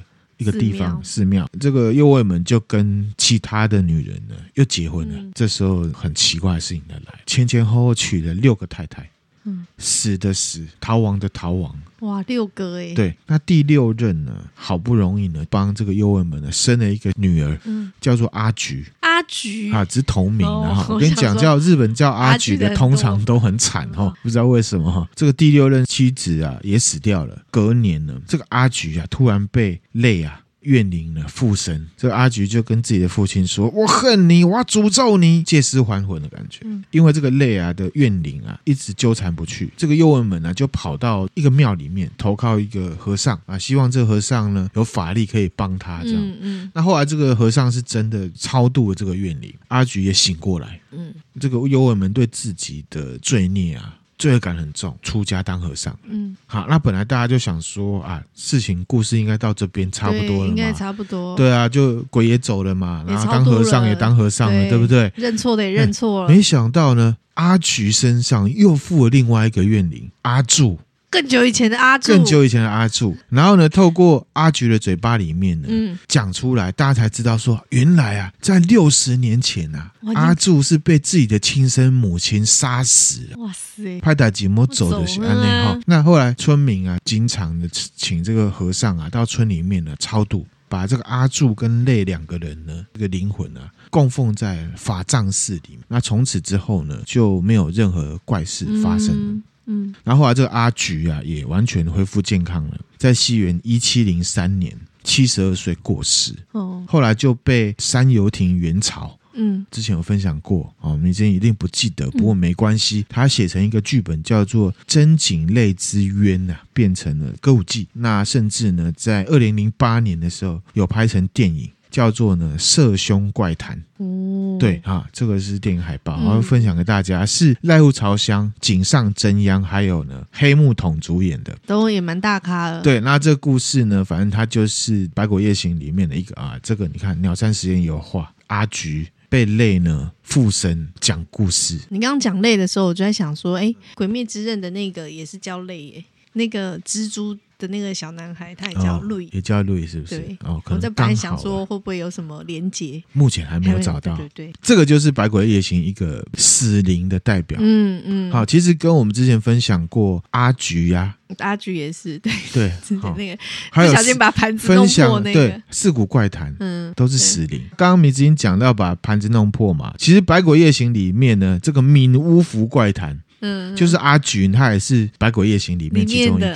A: 一个地方寺庙，这个右卫门就跟其他的女人呢又结婚了。嗯、这时候很奇怪的事情的来，前前后后娶了六个太太，嗯，死的死，逃亡的逃亡，
B: 哇，六个哎。
A: 对，那第六任呢，好不容易呢帮这个右卫门呢生了一个女儿，嗯，叫做阿菊。阿菊啊，只是同名的哈。我跟你讲，叫日本叫阿菊的，通常都很惨哈，不知道为什么哈。这个第六任妻子啊也死掉了。隔年呢，这个阿菊啊突然被累啊怨灵呢附身。这个阿菊就跟自己的父亲说：“我恨你，我要诅咒你，借尸还魂的感觉。”因为这个泪啊的怨灵啊一直纠缠不去。这个右卫门呢就跑到一个庙里面投靠一个和尚啊，希望这个和尚呢有法力可以帮他这样。嗯嗯。那后来这个和尚是真的超度了这个怨灵，阿菊也醒过来。嗯。这个右卫门对自己的罪孽啊。罪恶感很重，出家当和尚。嗯，好，那本来大家就想说啊，事情故事应该到这边差不多了嘛，
B: 应该差不多。
A: 对啊，就鬼也走了嘛，然后当和尚也当和尚了，对，对不对？
B: 认错的也认错了。
A: 没想到呢，阿菊身上又附了另外一个怨灵，阿柱。
B: 更久以前的阿柱，
A: 更久以前的阿柱，然后呢，透过阿菊的嘴巴里面呢，嗯，讲出来，大家才知道说，原来啊，在六十年前啊，阿柱是被自己的亲生母亲杀死了。哇塞，派大吉摩走的是安内哈。那后来村民啊，经常的请这个和尚啊，到村里面呢超度，把这个阿柱跟泪两个人呢，这个灵魂啊，供奉在法藏寺里面。那从此之后呢，就没有任何怪事发生了。嗯嗯，然后后来这个阿菊啊，也完全恢复健康了，在西元一七零三年，七十二岁过世。哦，后来就被三游亭元朝，嗯，之前有分享过哦，你这一定不记得，不过没关系，他写成一个剧本叫做《真井泪之渊》呐，变成了歌舞伎。那甚至呢，在二零零八年的时候，有拍成电影。叫做呢《摄凶怪谈》嗯，对啊，这个是电影海报，我要分享给大家，是濑户朝香、井上真央还有呢黑木瞳主演的，
B: 都也蛮大咖的。
A: 对，那这个故事呢，反正它就是《百鬼夜行》里面的一个啊，这个你看鸟山实验有画阿菊被泪呢附身讲故事。
B: 你刚刚讲泪的时候，我就在想说，哎，《鬼灭之刃》的那个也是叫泪耶，那个蜘蛛。的那个小男孩，他也叫路易，
A: 也叫路易，是不是？
B: 对。
A: 哦，可能
B: 我在本来想说会不会有什么连结，
A: 目前还没有找到。
B: 对对对，
A: 这个就是《百鬼夜行》一个死灵的代表。
B: 嗯嗯，
A: 好，其实跟我们之前分享过阿菊呀，
B: 阿菊也是对。
A: 对，<laughs>
B: 那个
A: 还有
B: 不小心把盘子弄破那个，
A: 对，四股怪谈，嗯，都是死灵。刚刚米子已经讲到把盘子弄破嘛，其实《百鬼夜行》里面呢，这个闽乌福怪谈。嗯，就是阿菊，他也是《百鬼夜行》里面其中一个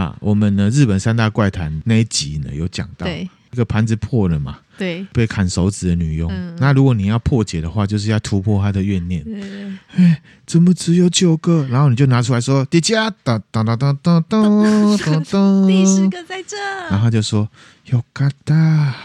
A: 啊，我们呢日本三大怪谈那一集呢有讲到，一个盘子破了嘛，对，被砍手指的女佣、那如果你要破解的话，就是要突破她的怨念。哎，怎么只有九个？然后你就拿出来说，迪迦，当当当当当当当，<laughs>
B: 第十个在这。
A: 然后就说，有嘎哒，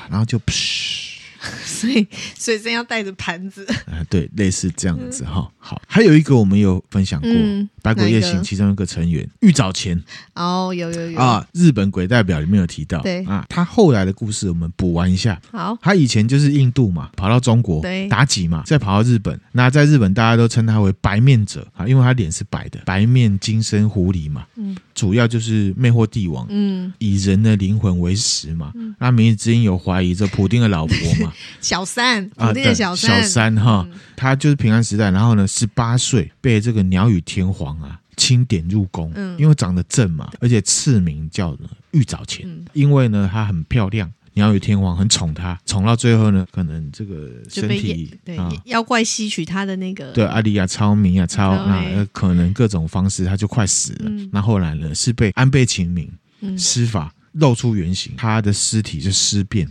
A: 然后就噗。<laughs>
B: 所以随身要带着盘子 <laughs>
A: 啊，对，类似这样子哈。好，还有一个我们有分享过《百鬼夜行》其中一个成员玉藻前
B: 哦，有有有
A: 啊，日本鬼代表里面有提到，对啊，他后来的故事我们补完一下。好，他以前就是印度嘛，跑到中国对妲己嘛，再跑到日本。那在日本大家都称他为白面者啊，因为他脸是白的，白面金身狐狸嘛。嗯，主要就是魅惑帝王，嗯，以人的灵魂为食嘛。那明日之音有怀疑这普丁的老婆嘛？
B: 小三啊，对，小三，
A: 小三哈，他就是平安时代，然后呢，十八岁被这个鸟羽天皇啊钦点入宫，嗯，因为长得正嘛，而且赐名叫玉藻前，因为呢她很漂亮，鸟羽天皇很宠她，宠到最后呢，可能这个身体
B: 对妖怪吸取她的那个。
A: 对阿里亚超明啊超啊，可能各种方式他就快死了，那后来呢是被安倍晴明施法露出原形，他的尸体就尸变。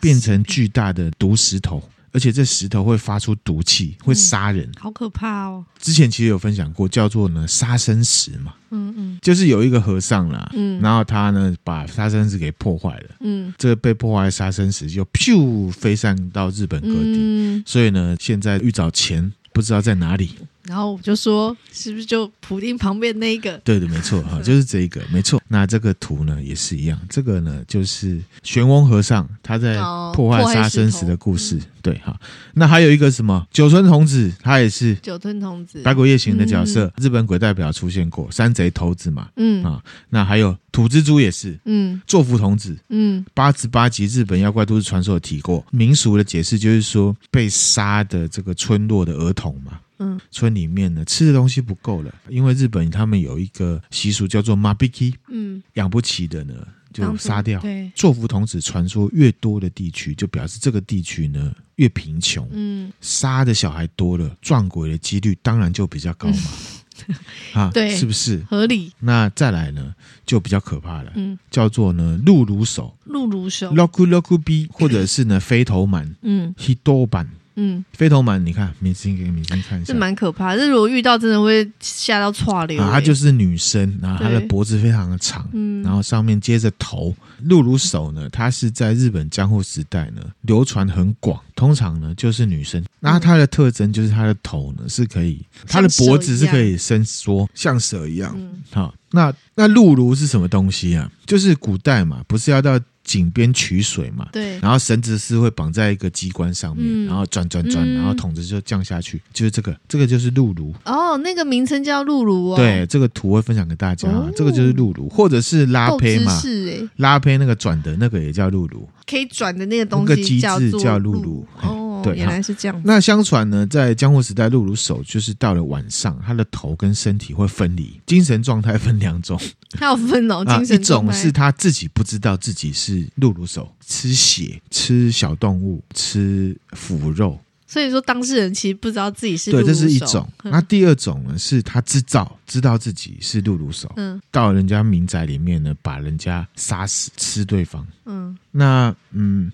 A: 变成巨大的毒石头，而且这石头会发出毒气，会杀人，
B: 好可怕哦！
A: 之前其实有分享过，叫做呢杀生石嘛，嗯嗯，就是有一个和尚啦，嗯，然后他呢把杀生石给破坏了，嗯，这个被破坏的杀生石就咻飞散到日本各地，所以呢，现在玉藻前不知道在哪里。
B: 然后我就说，是不是就普丁旁边那一个？
A: 对的，没错哈，就是这一个，没错。那这个图呢也是一样，这个呢就是玄翁和尚他在破坏杀生石的故事。对哈，那还有一个什么九村童子，他也是
B: 九村童子，
A: 白骨夜行的角色，日本鬼代表出现过山贼头子嘛，嗯啊，那还有土蜘蛛也是，嗯，座敷童子，嗯，八十八集日本妖怪都市传说有提过，民俗的解释就是说被杀的这个村落的儿童嘛。嗯，村里面呢吃的东西不够了，因为日本他们有一个习俗叫做马比基，嗯，养不起的呢就杀掉。对，座敷童子传说越多的地区，就表示这个地区呢越贫穷。嗯，杀的小孩多了，撞鬼的几率当然就比较高嘛。<laughs> 嗯、啊，对，是不是
B: 合理？
A: 那再来呢，就比较可怕了。嗯，叫做呢鹿乳手，
B: 鹿乳手
A: ，loku loku b，或者是呢飞头蛮，嗯，hito 版。嗯，飞头蛮，你看，明星给明星看一下，
B: 是蛮可怕的。这如果遇到，真的会吓到剉流。啊，
A: 她就是女生，然后她的脖子非常的长，嗯，然后上面接着头。露乳手呢，它是在日本江户时代呢流传很广，通常呢就是女生。那它的特征就是它的头呢是可以，它的脖子是可以伸缩，像蛇一样。好，那那鹿乳是什么东西啊？就是古代嘛，不是要到。井边取水嘛，对，然后绳子是会绑在一个机关上面，嗯、然后转转转，嗯、然后桶子就降下去，就是这个，这个就是鹿乳。
B: 哦，那个名称叫鹿乳哦。
A: 对，这个图会分享给大家，哦、这个就是鹿乳，或者是拉胚嘛，是拉胚那个转的那个也叫鹿乳，
B: 可以转的那个东西叫做
A: 叫鹿乳。哦。对，
B: 原来是这样。
A: 那相传呢，在江户时代，露露手就是到了晚上，他的头跟身体会分离，精神状态分两种。<laughs>
B: 他有分哦，精神状态。
A: 一种是他自己不知道自己是露露手，吃血、吃小动物、吃腐肉。
B: 所以说，当事人其实不知道自己是。
A: 对，这是一种。那第二种呢，是他知道知道自己是露露手，嗯，到人家民宅里面呢，把人家杀死，吃对方。嗯，那嗯。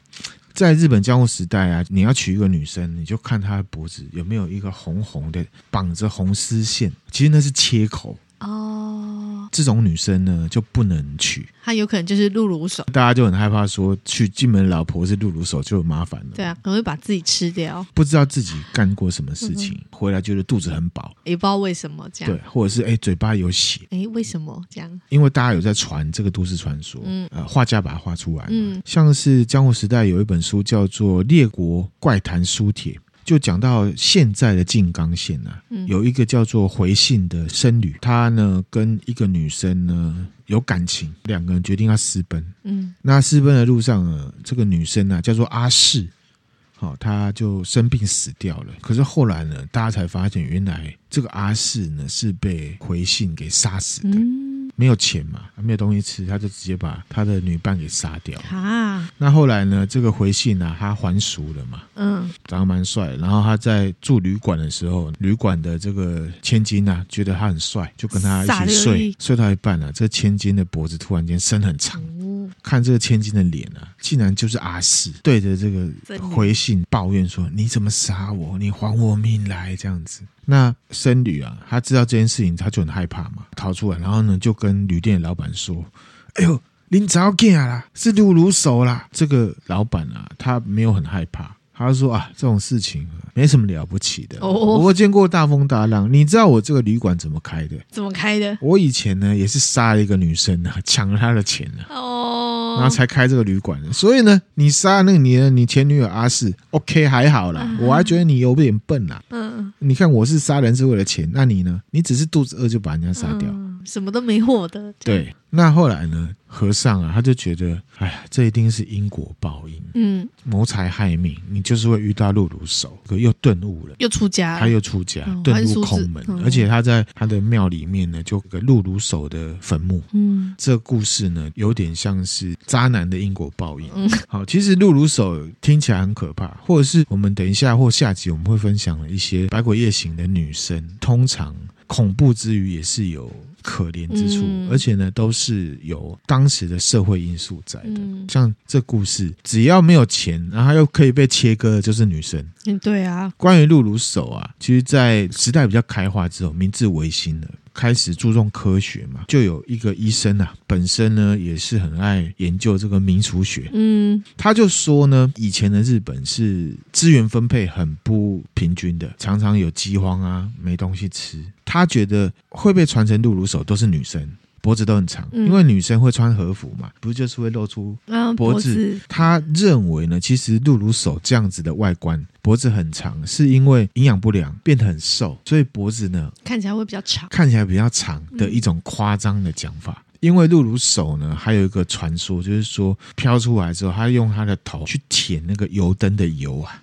A: 在日本江户时代啊，你要娶一个女生，你就看她的脖子有没有一个红红的绑着红丝线，其实那是切口。哦。这种女生呢就不能娶。
B: 她有可能就是露乳手，
A: 大家就很害怕说娶进门老婆是露乳手就麻烦了。
B: 对啊，可能会把自己吃掉，
A: 不知道自己干过什么事情，嗯、回来觉得肚子很饱，
B: 也不知道为什么这样。
A: 对，或者是哎嘴巴有血，
B: 哎为什么这样？
A: 因为大家有在传这个都市传说，嗯，呃，画家把它画出来，嗯，像是江户时代有一本书叫做《列国怪谈书帖》。就讲到现在的静冈县啊，嗯、有一个叫做回信的僧侣，他呢跟一个女生呢有感情，两个人决定要私奔。嗯，那私奔的路上呢，这个女生呢、啊、叫做阿世。好，她就生病死掉了。可是后来呢，大家才发现，原来这个阿四呢是被回信给杀死的。嗯、没有钱嘛，没有东西吃，他就直接把他的女伴给杀掉。啊，那后来呢，这个回信呢、啊，他还俗了嘛。嗯，长得蛮帅。然后他在住旅馆的时候，旅馆的这个千金啊，觉得他很帅，就跟他一起睡。睡到一半了、啊，这千金的脖子突然间伸很长。嗯看这个千金的脸啊，竟然就是阿四对着这个回信抱怨说：“你怎么杀我？你还我命来！”这样子。那僧侣啊，他知道这件事情，他就很害怕嘛，逃出来，然后呢，就跟旅店的老板说：“哎呦，您早见啦，是露露手啦。”这个老板啊，他没有很害怕。他说啊，这种事情没什么了不起的。哦，我见过大风大浪。你知道我这个旅馆怎么开的？
B: 怎么开的？
A: 我以前呢也是杀了一个女生呢，<laughs> 抢了她的钱呢。哦，然后才开这个旅馆的。所以呢，你杀那个你的你前女友阿四，OK 还好啦。我还觉得你有点笨啦。嗯，你看我是杀人是为了钱，那你呢？你只是肚子饿就把人家杀掉。
B: 什么都没获的。
A: 对，那后来呢？和尚啊，他就觉得，哎呀，这一定是因果报应。嗯，谋财害命，你就是会遇到露鲁手，可又顿悟了，
B: 又出家，
A: 他又出家，顿、嗯、悟空门，嗯、而且他在他的庙里面呢，就露鲁手的坟墓。嗯，这故事呢，有点像是渣男的因果报应。嗯，<laughs> 好，其实露鲁手听起来很可怕，或者是我们等一下或下集我们会分享的一些百鬼夜行的女生，通常恐怖之余也是有。可怜之处，嗯、而且呢，都是有当时的社会因素在的。嗯、像这故事，只要没有钱，然后又可以被切割的，就是女生。
B: 嗯，对啊。
A: 关于露露手啊，其实，在时代比较开化之后，明治维新了。开始注重科学嘛，就有一个医生啊，本身呢也是很爱研究这个民俗学。嗯，他就说呢，以前的日本是资源分配很不平均的，常常有饥荒啊，没东西吃。他觉得会被传承露乳手都是女生。脖子都很长，因为女生会穿和服嘛，不就是会露出脖子？他认为呢，其实露鲁手这样子的外观，脖子很长，是因为营养不良变得很瘦，所以脖子呢
B: 看起来会比较长，
A: 看起来比较长的一种夸张的讲法。因为露鲁手呢，还有一个传说，就是说飘出来之后，他用他的头去舔那个油灯的油啊。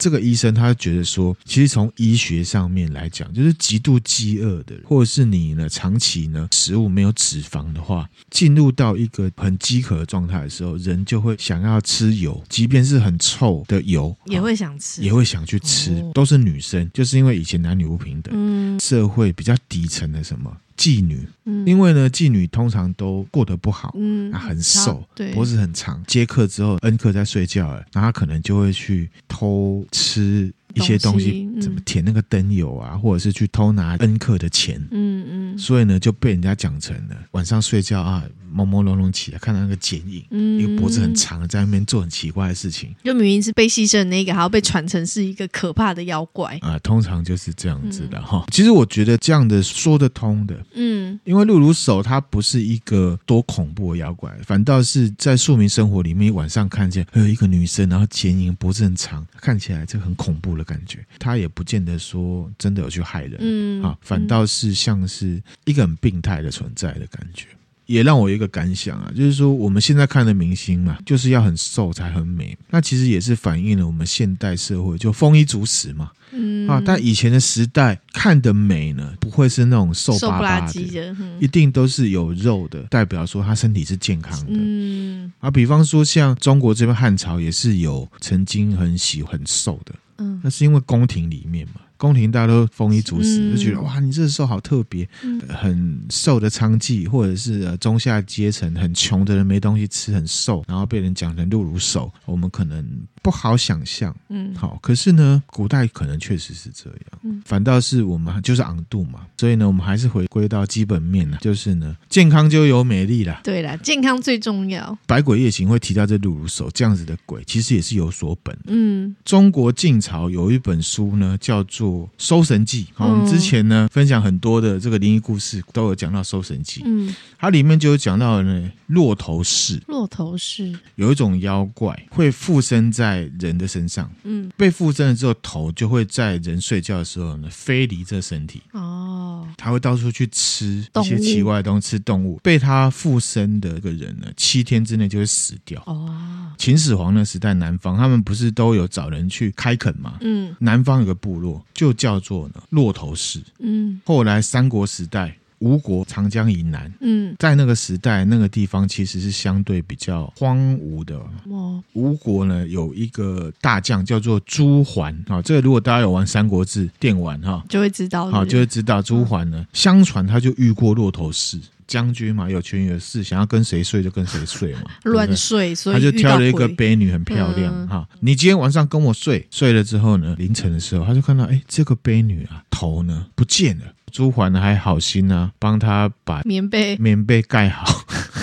A: 这个医生他觉得说，其实从医学上面来讲，就是极度饥饿的，或者是你呢长期呢食物没有脂肪的话，进入到一个很饥渴的状态的时候，人就会想要吃油，即便是很臭的油，
B: 也会想吃，
A: 也会想去吃。哦、都是女生，就是因为以前男女不平等，嗯、社会比较底层的什么。妓女，因为呢，妓女通常都过得不好，嗯，很瘦，对，脖子很长。接客之后，恩客在睡觉了，然后他可能就会去偷吃。一些东西怎么填那个灯油啊，或者是去偷拿恩客的钱，嗯嗯，所以呢就被人家讲成了晚上睡觉啊，朦朦胧胧起来看到那个剪影，嗯，一个脖子很长的在那边做很奇怪的事情，
B: 就明明是被牺牲的那个，还要被传成是一个可怕的妖怪。
A: 啊，通常就是这样子的哈。其实我觉得这样的说得通的，嗯，因为露露手它不是一个多恐怖的妖怪，反倒是在庶民生活里面晚上看见还有一个女生，然后剪影脖子很长，看起来就很恐怖的感觉，他也不见得说真的有去害人，嗯，啊，反倒是像是一个很病态的存在的感觉，也让我有一个感想啊，就是说我们现在看的明星嘛，就是要很瘦才很美，那其实也是反映了我们现代社会就丰衣足食嘛，嗯，啊，但以前的时代看的美呢，不会是那种瘦巴巴的，的嗯、一定都是有肉的，代表说他身体是健康的，嗯，啊，比方说像中国这边汉朝也是有曾经很喜很瘦的。嗯，那是因为宫廷里面嘛。宫廷大家都丰衣足食，就觉得哇，你这个瘦好特别，很瘦的娼妓，或者是呃中下阶层很穷的人没东西吃，很瘦，然后被人讲成露乳手，我们可能不好想象。嗯，好，可是呢，古代可能确实是这样，嗯，反倒是我们就是昂度嘛，所以呢，我们还是回归到基本面了，就是呢，健康就有美丽啦。
B: 对啦，健康最重要。
A: 百鬼夜行会提到这露鲁手这样子的鬼，其实也是有所本。嗯，中国晋朝有一本书呢，叫做。《搜神记》好，我们之前呢分享很多的这个灵异故事，都有讲到《搜神记》。嗯，它里面就有讲到呢，骆头氏。骆
B: 头氏有
A: 一种妖怪会附身在在人的身上，
B: 嗯，
A: 被附身了之后，头就会在人睡觉的时候呢飞离这身体。
B: 哦，
A: 他会到处去吃一些奇怪的东西，吃动物。被他附身的一个人呢，七天之内就会死掉。
B: 哦，
A: 秦始皇那时代，南方他们不是都有找人去开垦吗？
B: 嗯，
A: 南方有个部落就叫做呢骆头氏。
B: 嗯，
A: 后来三国时代。吴国长江以南，
B: 嗯，
A: 在那个时代，那个地方其实是相对比较荒芜的。
B: 哦，
A: 吴国呢有一个大将叫做朱桓。啊，这个如果大家有玩《三国志》电玩哈，
B: 就会知道，
A: 好，就会知道朱桓呢，相传他就遇过骆头氏将军嘛，有权有势，想要跟谁睡就跟谁睡嘛，<laughs>
B: 乱睡，所以
A: 他就挑了一个卑女，很漂亮哈。你今天晚上跟我睡，睡了之后呢，凌晨的时候他就看到，哎，这个婢女啊，头呢不见了。朱环还好心呢、啊，帮他把
B: 棉被。
A: 棉被盖好，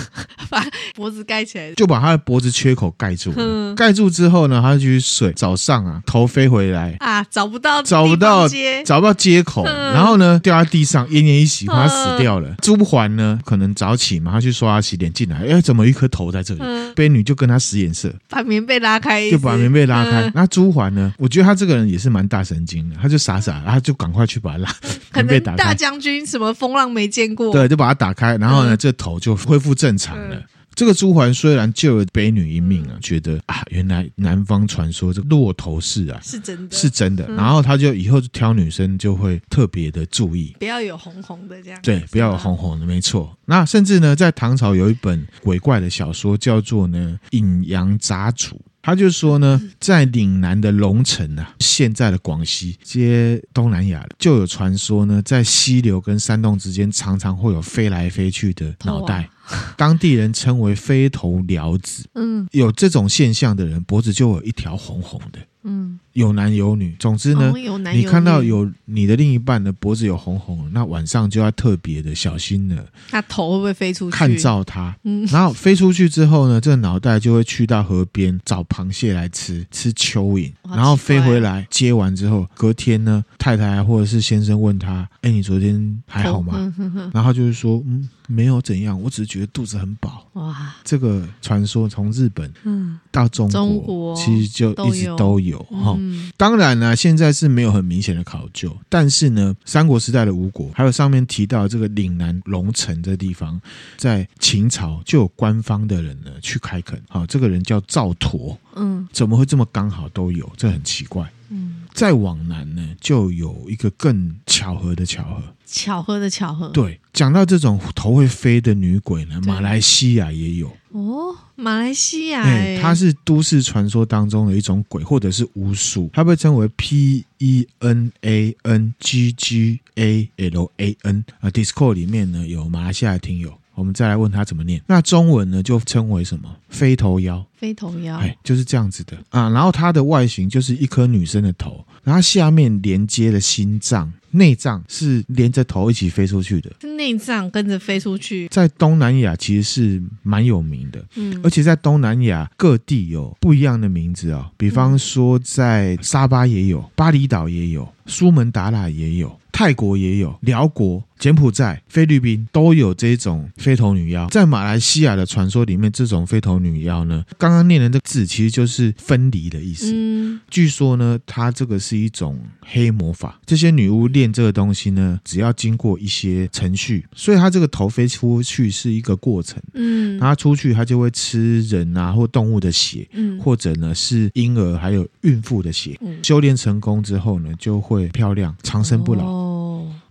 A: <laughs>
B: 把脖子盖起来，
A: 就把他的脖子缺口盖住。盖住之后呢，他就去睡。早上啊，头飞回来
B: 啊，找不到，
A: 找不到，找不到接口，然后呢，掉在地上，奄奄一息，他死掉了。朱桓呢，可能早起嘛，他去刷牙洗脸进来，哎，怎么一颗头在这里？婢女就跟他使眼色，
B: 把棉被拉开，
A: 就把棉被拉开。那朱桓呢，我觉得他这个人也是蛮大神经的，他就傻傻，他就赶快去把他拉 <laughs> 棉被打开。
B: 大将军什么风浪没见过？
A: 对，就把它打开，然后呢，嗯、这头就恢复正常了。嗯、这个朱桓虽然救了北女一命啊，觉得啊，原来南方传说这骆头氏啊
B: 是真的，
A: 是真的。嗯、然后他就以后挑女生就会特别的注意，
B: 不要有红红的这样。
A: 对，不要有红红的，没错。那甚至呢，在唐朝有一本鬼怪的小说叫做呢《阴阳杂俎》。他就说呢，在岭南的龙城啊，现在的广西接东南亚，就有传说呢，在溪流跟山洞之间，常常会有飞来飞去的脑袋。当地人称为飞头鸟子，嗯，有这种现象的人，脖子就有一条红红的，嗯，有男有女。总之呢，你看到有你的另一半的脖子有红红，那晚上就要特别的小心了。
B: 他头会不会飞出去？
A: 看照他，嗯，然后飞出去之后呢，这个脑袋就会去到河边找螃蟹来吃，吃蚯蚓，然后飞回来接完之后，隔天呢，太太或者是先生问他，哎，你昨天还好吗？然后就是说，嗯。没有怎样，我只是觉得肚子很饱。哇，这个传说从日本嗯到中国，中国其实就一直都有哈。嗯、当然呢，现在是没有很明显的考究，但是呢，三国时代的吴国，还有上面提到这个岭南龙城这地方，在秦朝就有官方的人呢去开垦。好，这个人叫赵佗。嗯，怎么会这么刚好都有？这很奇怪。嗯。再往南呢，就有一个更巧合的巧合。
B: 巧合的巧合。
A: 对，讲到这种头会飞的女鬼呢，马来西亚也有。
B: 哦，马来西
A: 亚、它是都市传说当中的一种鬼，或者是巫术，它被称为 P E N A N G G A L A N 啊。Discord 里面呢有马来西亚的听友。我们再来问他怎么念。那中文呢，就称为什么？飞头妖。
B: 飞头妖，
A: 哎，就是这样子的啊。然后它的外形就是一颗女生的头，然后下面连接了心脏，内脏是连着头一起飞出去的。
B: 内脏跟着飞出去，
A: 在东南亚其实是蛮有名的，嗯，而且在东南亚各地有不一样的名字啊、哦。比方说，在沙巴也有，巴厘岛也有，苏门答腊也有。泰国也有，辽国、柬埔寨、菲律宾都有这种飞头女妖。在马来西亚的传说里面，这种飞头女妖呢，刚刚念的这个字其实就是分离的意思。嗯，据说呢，它这个是一种黑魔法。这些女巫练这个东西呢，只要经过一些程序，所以它这个头飞出去是一个过程。嗯，它出去它就会吃人啊或动物的血，嗯，或者呢是婴儿还有孕妇的血。嗯，修炼成功之后呢，就会漂亮长生不老。哦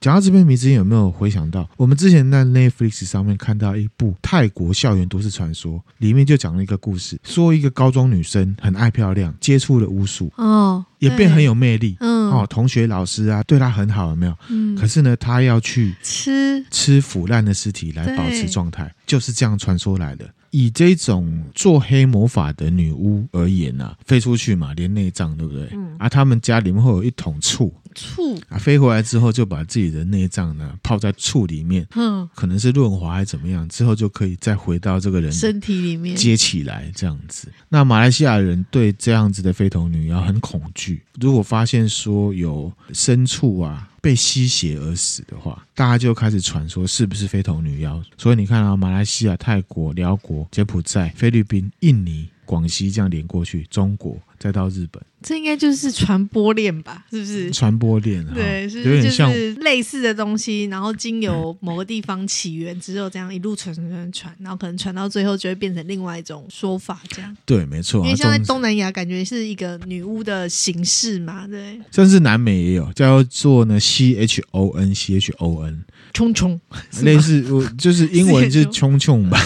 A: 讲到这边，迷之前有没有回想到，我们之前在 Netflix 上面看到一部泰国校园都市传说，里面就讲了一个故事，说一个高中女生很爱漂亮，接触了巫术，哦，也变很有魅力，嗯，哦，同学老师啊对她很好，有没有？嗯，可是呢，她要去吃。吃腐烂的尸体来保持状态，就是这样传说来的。以这种做黑魔法的女巫而言啊，飞出去嘛，连内脏对不对？嗯。啊，他们家里面会有一桶醋，
B: 醋
A: 啊，飞回来之后就把自己的内脏呢泡在醋里面，嗯，可能是润滑还是怎么样，之后就可以再回到这个人
B: 身体里面
A: 接起来这样子。那马来西亚人对这样子的飞头女妖很恐惧，如果发现说有牲畜啊。被吸血而死的话，大家就开始传说是不是非同女妖。所以你看啊，马来西亚、泰国、辽国、柬埔寨、菲律宾、印尼广西这样连过去，中国再到日本，
B: 这应该就是传播链吧？是不是？
A: 传播链，
B: 对，是有点像类似的东西，然后经由某个地方起源，只有这样一路传传传传，然后可能传到最后就会变成另外一种说法，这样。
A: 对，没错。
B: 因为像在东南亚，感觉是一个女巫的形式嘛，对。
A: 甚至南美也有叫做呢，C H O N C H O N。<laughs>
B: 冲冲，
A: 类似我就是英文就是冲冲吧。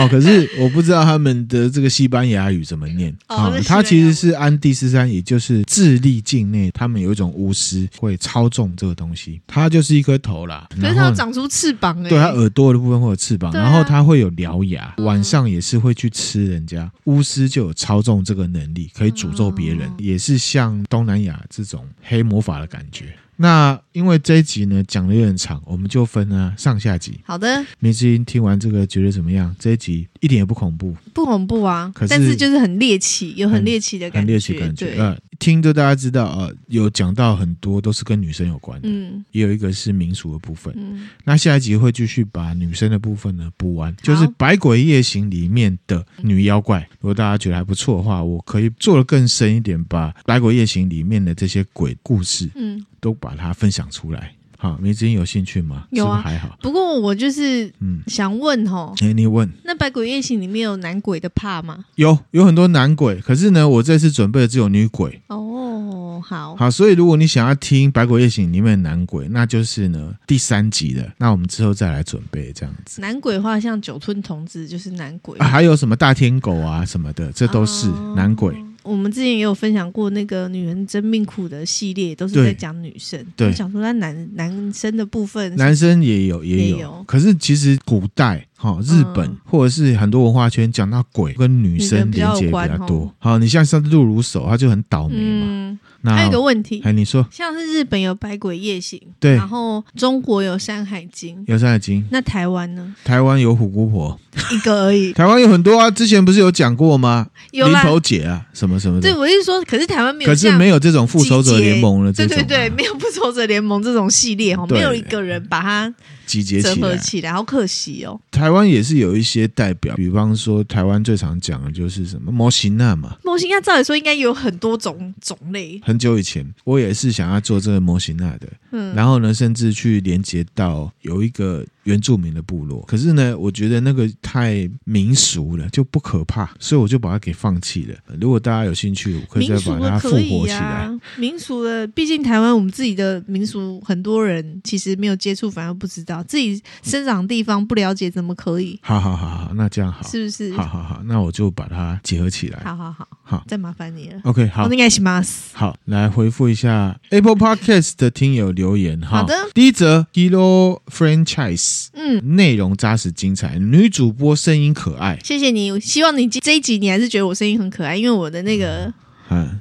A: 好，可是我不知道他们的这个西班牙语怎么念。啊，它其实是安第斯山，也就是智利境内，他们有一种巫师会操纵这个东西。它就是一颗头啦，
B: 可是它要长出翅膀哎。
A: 对，它耳朵的部分会有翅膀，然后它会有獠牙，晚上也是会去吃人家。巫师就有操纵这个能力，可以诅咒别人，也是像东南亚这种黑魔法的感觉。那因为这一集呢讲的有点长，我们就分呢上下集。
B: 好的，
A: 梅之音听完这个觉得怎么样？这一集一点也不恐怖，
B: 不恐怖啊，可是但是就是很猎奇，有很猎奇的感觉，
A: 很猎奇感觉。呃，听着大家知道呃，有讲到很多都是跟女生有关的，嗯，也有一个是民俗的部分。嗯，那下一集会继续把女生的部分呢补完，就是《百鬼夜行》里面的女妖怪。如果大家觉得还不错的话，我可以做的更深一点，把《百鬼夜行》里面的这些鬼故事，嗯。都把它分享出来，好，迷之音有兴趣吗？
B: 有啊，
A: 是不是还好。
B: 不过我就是嗯，想问哈，
A: 哎，你问，
B: 那《百鬼夜行》里面有男鬼的怕吗？
A: 有，有很多男鬼，可是呢，我这次准备的只有女鬼。
B: 哦，好，
A: 好，所以如果你想要听《百鬼夜行》里面的男鬼，那就是呢第三集的，那我们之后再来准备这样子。
B: 男鬼的话，像九村童子就是男鬼，
A: 啊，还有什么大天狗啊什么的，这都是男鬼。哦
B: 我们之前也有分享过那个女人真命苦的系列，都是在讲女生。对，我想说那男男生的部分，
A: 男生也有也有，也有。可是其实古代哈日本、嗯、或者是很多文化圈讲到鬼跟女生连接比较多。好，你像上次露如手，他就很倒霉嘛。嗯那
B: 还有一个问题，
A: 哎，你说，
B: 像是日本有《百鬼夜行》，
A: 对，
B: 然后中国有《山海经》，
A: 有《山海经》，
B: 那台湾呢？
A: 台湾有虎姑婆，
B: 一个而已。<laughs>
A: 台湾有很多啊，之前不是有讲过吗？有林头姐啊，什么什么的。
B: 对，我是说，可是台湾没有，
A: 可是没有这种复仇者联盟了。对对对，
B: 没有复仇者联盟这种系列哈，没有一个人把它。
A: 集结起来，合
B: 起来，好可惜哦。
A: 台湾也是有一些代表，比方说台湾最常讲的就是什么模型娜嘛。
B: 模型娜照理说应该有很多种种类。
A: 很久以前，我也是想要做这个模型娜的，嗯，然后呢，甚至去连接到有一个。原住民的部落，可是呢，我觉得那个太民俗了，就不可怕，所以我就把它给放弃了。如果大家有兴趣，我可以再把它复活起来。
B: 民俗的，毕竟台湾我们自己的民俗，很多人其实没有接触，反而不知道自己生长的地方不了解，怎么可以？
A: 好好好好，那这样好，
B: 是不是？
A: 好好好，那我就把它结合起来。
B: 好好好，好，再麻烦你了。
A: OK，好，
B: 应该是吗？
A: 好，来回复一下 Apple Podcast 的听友留言哈。
B: 好的，
A: 第一则 Hero Franchise。嗯，内容扎实精彩，女主播声音可爱。
B: 谢谢你，希望你这一集你还是觉得我声音很可爱，因为我的那个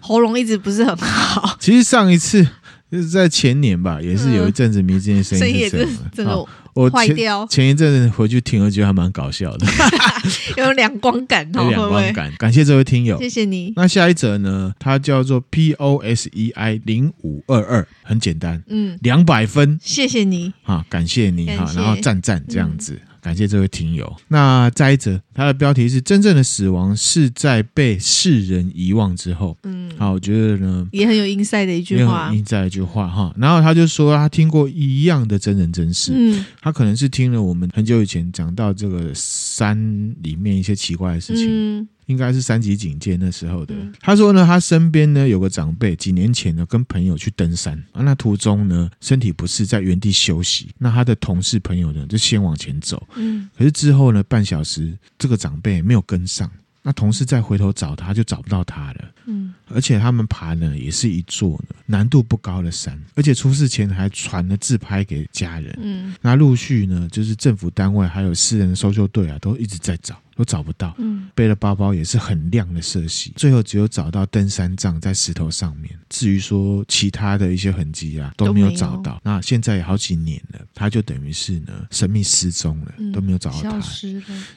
B: 喉咙一直不是很好。
A: 其实上一次就是在前年吧，也是有一阵子迷之音声音是这样
B: 真的我坏掉。
A: 前一阵子回去听，我觉得还蛮搞笑的，<laughs>
B: 有两光感，有
A: 两光感。感谢这位听友，
B: 谢谢你。
A: 那下一则呢？它叫做 P O S E I 零五二二，很简单，嗯，两百分。
B: 谢谢你，
A: 哈，感谢你哈，然后赞赞这样子。感谢这位听友。那再一则，他的标题是“真正的死亡是在被世人遗忘之后”。嗯，好，我觉得呢
B: 也很有 insight 的一句话
A: ，insight 一句话哈。然后他就说他听过一样的真人真事。嗯，他可能是听了我们很久以前讲到这个山里面一些奇怪的事情。嗯。应该是三级警戒那时候的。他说呢，他身边呢有个长辈，几年前呢跟朋友去登山啊，那途中呢身体不适，在原地休息。那他的同事朋友呢就先往前走，嗯，可是之后呢半小时，这个长辈没有跟上。那同事再回头找他，就找不到他了。嗯，而且他们爬呢，也是一座呢难度不高的山，而且出事前还传了自拍给家人。嗯，那陆续呢，就是政府单位还有私人的搜救队啊，都一直在找，都找不到。嗯，背了包包也是很亮的色系，最后只有找到登山杖在石头上面。至于说其他的一些痕迹啊，都没有找到。那现在也好几年了，他就等于是呢神秘失踪了，都没有找到他。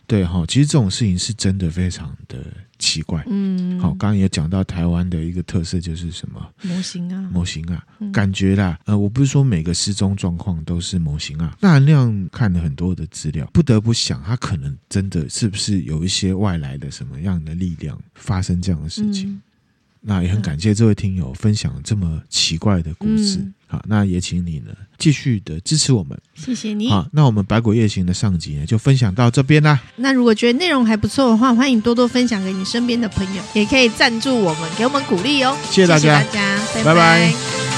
A: 对哈，其实这种事情是真的非常的。奇怪，嗯，好，刚刚也讲到台湾的一个特色就是什么？
B: 模型啊，
A: 模型啊，嗯、感觉啦，呃，我不是说每个失踪状况都是模型啊，那含量看了很多的资料，不得不想，他可能真的是不是是有一些外来的什么样的力量发生这样的事情。
B: 嗯。
A: 那也很感谢这位听友分享这么奇怪的故事。
B: 嗯、
A: 好，那也请你呢继续的支持我们，
B: 谢谢你。
A: 好，那我们《百鬼夜行》的上集呢就分享到这边啦。
B: 那如果觉得内容还不错的话，欢迎多多分享给你身边的朋友，也可以赞助我们，给我们鼓励哦。
A: 谢谢大家，
B: 谢谢大家，拜拜。
A: 拜拜。